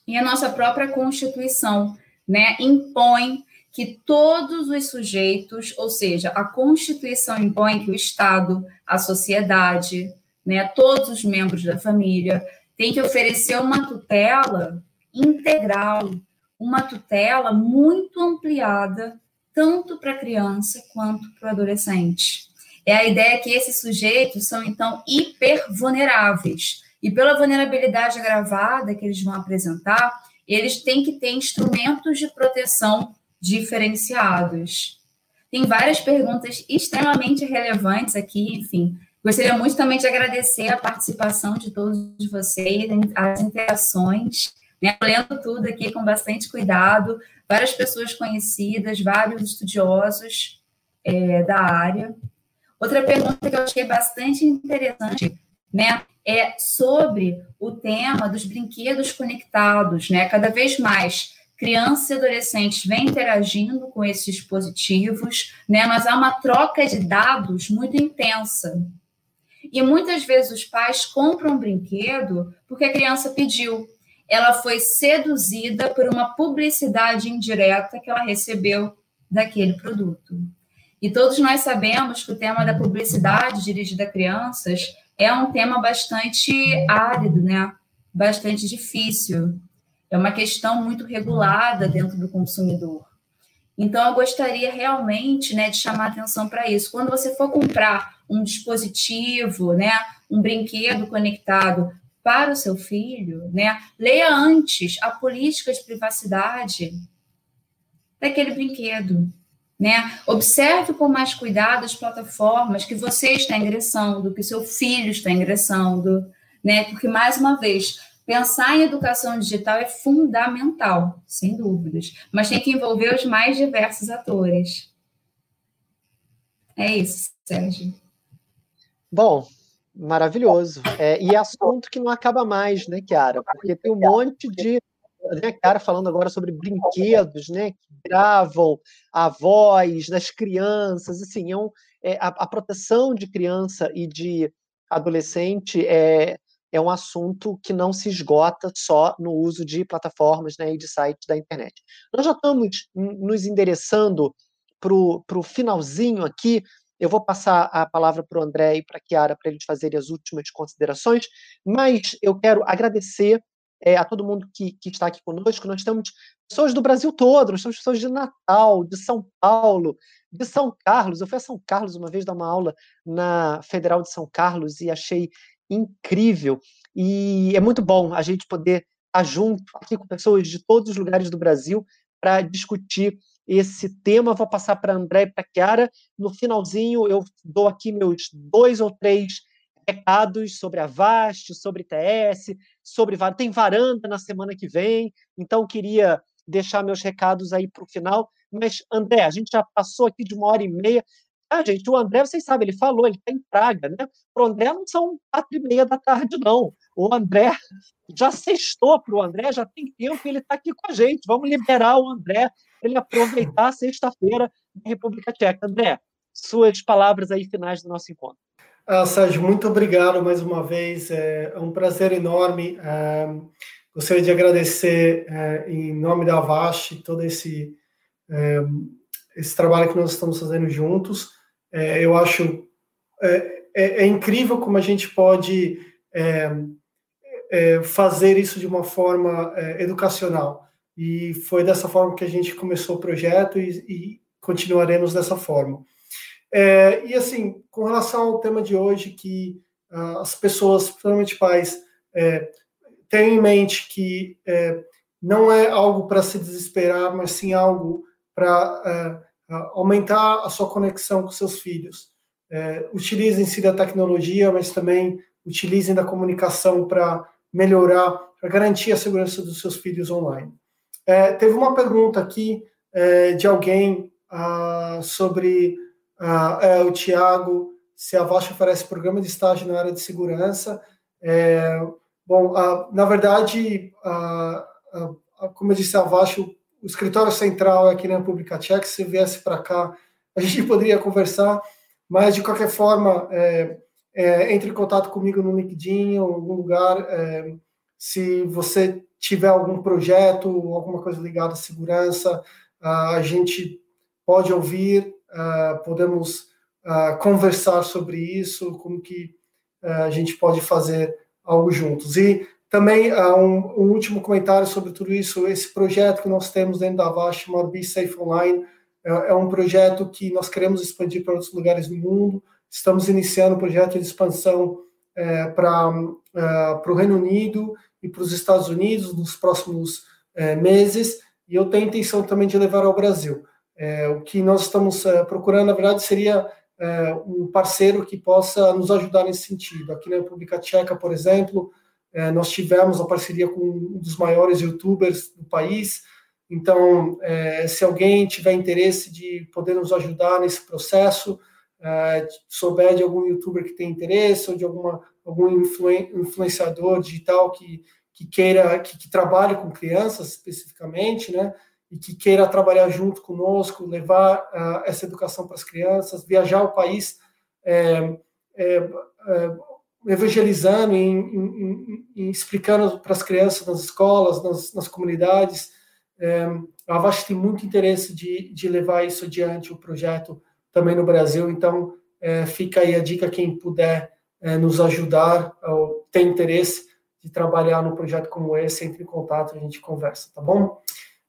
e a nossa própria Constituição, né, impõe que todos os sujeitos, ou seja, a Constituição impõe que o Estado, a sociedade, né, todos os membros da família têm que oferecer uma tutela integral, uma tutela muito ampliada, tanto para a criança quanto para o adolescente. É a ideia que esses sujeitos são, então, hipervulneráveis. E pela vulnerabilidade agravada que eles vão apresentar, eles têm que ter instrumentos de proteção diferenciados. Tem várias perguntas extremamente relevantes aqui, enfim. Gostaria muito também de agradecer a participação de todos vocês, as interações, né? lendo tudo aqui com bastante cuidado, várias pessoas conhecidas, vários estudiosos é, da área. Outra pergunta que eu achei bastante interessante, né, é sobre o tema dos brinquedos conectados, né? Cada vez mais crianças e adolescentes vêm interagindo com esses dispositivos, né? Mas há uma troca de dados muito intensa. E muitas vezes os pais compram um brinquedo porque a criança pediu. Ela foi seduzida por uma publicidade indireta que ela recebeu daquele produto. E todos nós sabemos que o tema da publicidade dirigida a crianças é um tema bastante árido, né? Bastante difícil. É uma questão muito regulada dentro do consumidor. Então, eu gostaria realmente né, de chamar atenção para isso. Quando você for comprar um dispositivo, né, um brinquedo conectado para o seu filho, né, leia antes a política de privacidade daquele brinquedo. Né? Observe com mais cuidado as plataformas que você está ingressando, que seu filho está ingressando, né? Porque, mais uma vez, pensar em educação digital é fundamental, sem dúvidas, mas tem que envolver os mais diversos atores. É isso, Sérgio.
Bom, maravilhoso. É, e assunto que não acaba mais, né, Kiara? Porque tem um monte de né, cara falando agora sobre brinquedos, né, que gravam a voz das crianças, assim, é, um, é a, a, proteção de criança e de adolescente é, é um assunto que não se esgota só no uso de plataformas né, e de sites da internet. Nós já estamos nos endereçando para o finalzinho aqui, eu vou passar a palavra para o André e para a Chiara para eles fazerem as últimas considerações, mas eu quero agradecer é, a todo mundo que, que, está aqui conosco. Nós temos pessoas do Brasil todo, nós temos pessoas de Natal, de São Paulo, de São Carlos. Eu fui a São Carlos uma vez dar uma aula na Federal de São Carlos e achei incrível. E é muito bom a gente poder estar junto aqui com pessoas de todos os lugares do Brasil para discutir esse tema. Vou passar para André e para Chiara. No finalzinho, eu dou aqui meus dois ou três recados sobre a VAST, sobre TS, sobre tem varanda na semana que vem, então queria deixar meus recados aí para o final. Mas, André, a gente já passou aqui de uma hora e meia. Ah, gente, o André, vocês sabem, ele falou, ele está em Praga, né? Para o André não são quatro e meia da tarde, não. O André já sextou para o André, já tem tempo ele está aqui com a gente. Vamos liberar o André para ele aproveitar a sexta-feira na República Tcheca. André, suas palavras aí finais do nosso encontro.
Ah, Sérgio, muito obrigado mais uma vez. É, é um prazer enorme. É, gostaria de agradecer, é, em nome da Avast, todo esse, é, esse trabalho que nós estamos fazendo juntos. É, eu acho é, é, incrível como a gente pode fazer isso de uma forma educacional. E foi dessa forma que a gente começou o projeto e, e continuaremos dessa forma. É, e assim, com relação ao tema de hoje, que uh, as pessoas, principalmente pais, é, tenham em mente que é, não é algo para se desesperar, mas sim algo para é, aumentar a sua conexão com seus filhos. É, Utilizem-se da tecnologia, mas também utilizem da comunicação para melhorar, para garantir a segurança dos seus filhos online. É, teve uma pergunta aqui de alguém ah, sobre ah, é, o Tiago, se a Vast oferece programa de estágio na área de segurança. É, bom, na verdade, como eu disse, a Vast, o, o escritório central é aqui na República Tcheca, se viesse para cá, a gente poderia conversar, mas de qualquer forma, é, é, entre em contato comigo no LinkedIn ou em algum lugar, é, se você tiver algum projeto, alguma coisa ligada à segurança, a gente pode ouvir, podemos conversar sobre isso, como que a gente pode fazer algo juntos. E também um, um, último comentário sobre tudo isso, esse projeto que nós temos dentro da Avast, chamado Be Safe Online, é, é um projeto que nós queremos expandir para outros lugares do mundo, estamos iniciando um projeto de expansão é, para é, o Reino Unido e para os Estados Unidos nos próximos é, meses, e eu tenho intenção também de levar ao Brasil. É, o que nós estamos é, procurando, na verdade, seria é, um parceiro que possa nos ajudar nesse sentido. Aqui na República Tcheca, por exemplo, nós tivemos a parceria com um dos maiores youtubers do país, então, se alguém tiver interesse de poder nos ajudar nesse processo, uh, souber de algum youtuber que tem interesse ou de alguma, algum influen influenciador digital que, que queira, que, que trabalhe com crianças especificamente, né? E que queira trabalhar junto conosco, levar uh, essa educação para as crianças, viajar o país é, é, é, evangelizando e, explicando para as crianças nas escolas, nas, nas comunidades. É, a Avast tem muito interesse de, de levar isso adiante, o projeto também no Brasil. Então, é, fica aí a dica, quem puder é, nos ajudar ou tem interesse de trabalhar num projeto como esse, entre em contato, a gente conversa, tá bom?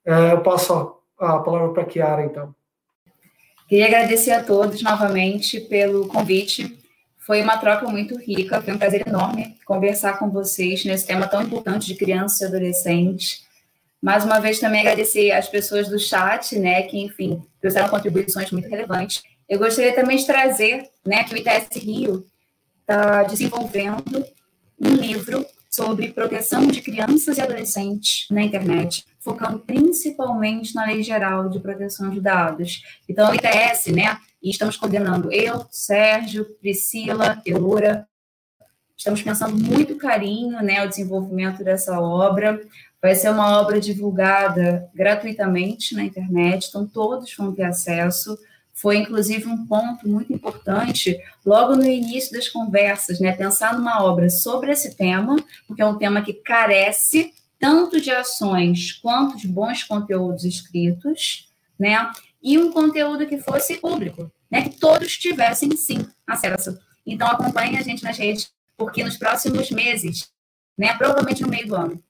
É, eu passo a, palavra para a Kiara, então.
Queria agradecer a todos novamente pelo convite. Foi uma troca muito rica, foi um prazer enorme conversar com vocês nesse tema tão importante de crianças e adolescentes. Mais uma vez também agradecer às pessoas do chat, né, que enfim, trouxeram contribuições muito relevantes. Eu gostaria também de trazer né, que o ITS Rio está desenvolvendo um livro sobre proteção de crianças e adolescentes na internet, focando principalmente na Lei Geral de Proteção de Dados. Então, o ITS, né, e estamos coordenando eu, Sérgio, Priscila, Elora, estamos pensando muito carinho, né, o desenvolvimento dessa obra. Vai ser uma obra divulgada gratuitamente na internet, então todos vão ter acesso foi inclusive um ponto muito importante logo no início das conversas, né? Pensar numa obra sobre esse tema, porque é um tema que carece tanto de ações quanto de bons conteúdos escritos, né? E um conteúdo que fosse público, né? Que todos tivessem sim acesso. Então acompanhe a gente nas redes, porque nos próximos meses, né? Provavelmente no meio do ano,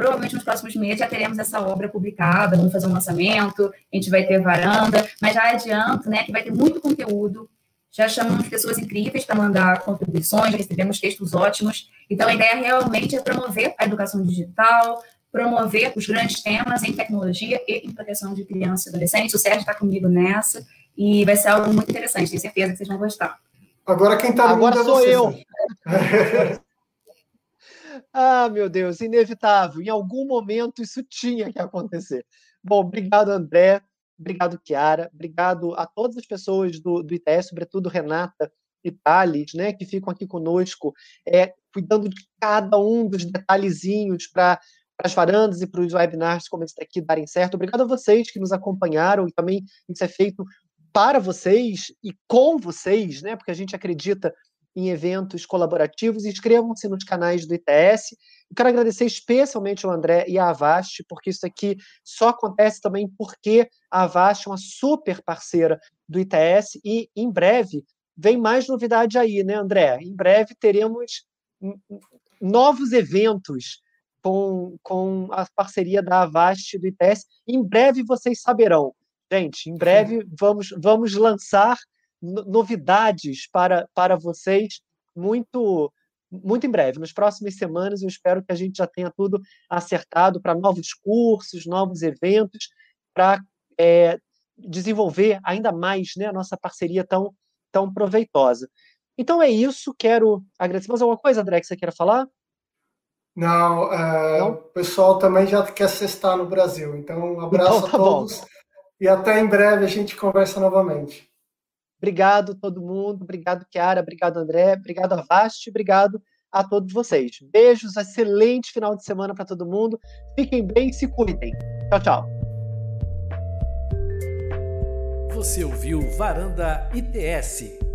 Provavelmente nos próximos meses já teremos essa obra publicada, vamos fazer um lançamento, a gente vai ter varanda, mas já adianto né, que vai ter muito conteúdo. Já chamamos pessoas incríveis para mandar contribuições, recebemos textos ótimos. Então, a ideia realmente é promover a educação digital, promover os grandes temas em tecnologia e em proteção de crianças e adolescentes. O Sérgio está comigo nessa e vai ser algo muito interessante, tenho certeza que vocês vão gostar.
Agora quem está Agora sou eu. Ah, meu Deus, inevitável. Em algum momento isso tinha que acontecer. Bom, obrigado, André. Obrigado, Chiara. Obrigado a todas as pessoas do, do sobretudo Renata e Thales, né, que ficam aqui conosco, é, cuidando de cada um dos detalhezinhos para as varandas e para os webinars, como eles aqui darem certo. Obrigado a vocês que nos acompanharam e também isso é feito para vocês e com vocês, né, porque a gente acredita em eventos colaborativos. Inscrevam-se nos canais do ITS. Eu quero agradecer especialmente ao André e à Avast, porque isso aqui só acontece também porque a Avast é uma super parceira do ITS e em breve vem mais novidade aí, né, André? Em breve teremos novos eventos com, com a parceria da Avast do ITS. Em breve vocês saberão. Gente, em breve vamos, vamos lançar novidades para, para vocês muito muito em breve, nas próximas semanas, eu espero que a gente já tenha tudo acertado para novos cursos, novos eventos, para é, desenvolver ainda mais né, a nossa parceria tão, tão proveitosa. Então é isso. Quero agradecer. Mais alguma coisa, André, que você queira falar?
Não, é, Não? o pessoal também já quer cestar no Brasil. Então, um abraço então, tá a todos. Bom. E até em breve a gente conversa novamente.
Obrigado todo mundo, obrigado Kiara, obrigado André, obrigado Avast, obrigado a todos vocês. Beijos, excelente final de semana para todo mundo. Fiquem bem, se cuidem. Tchau, tchau.
Você ouviu Varanda ITS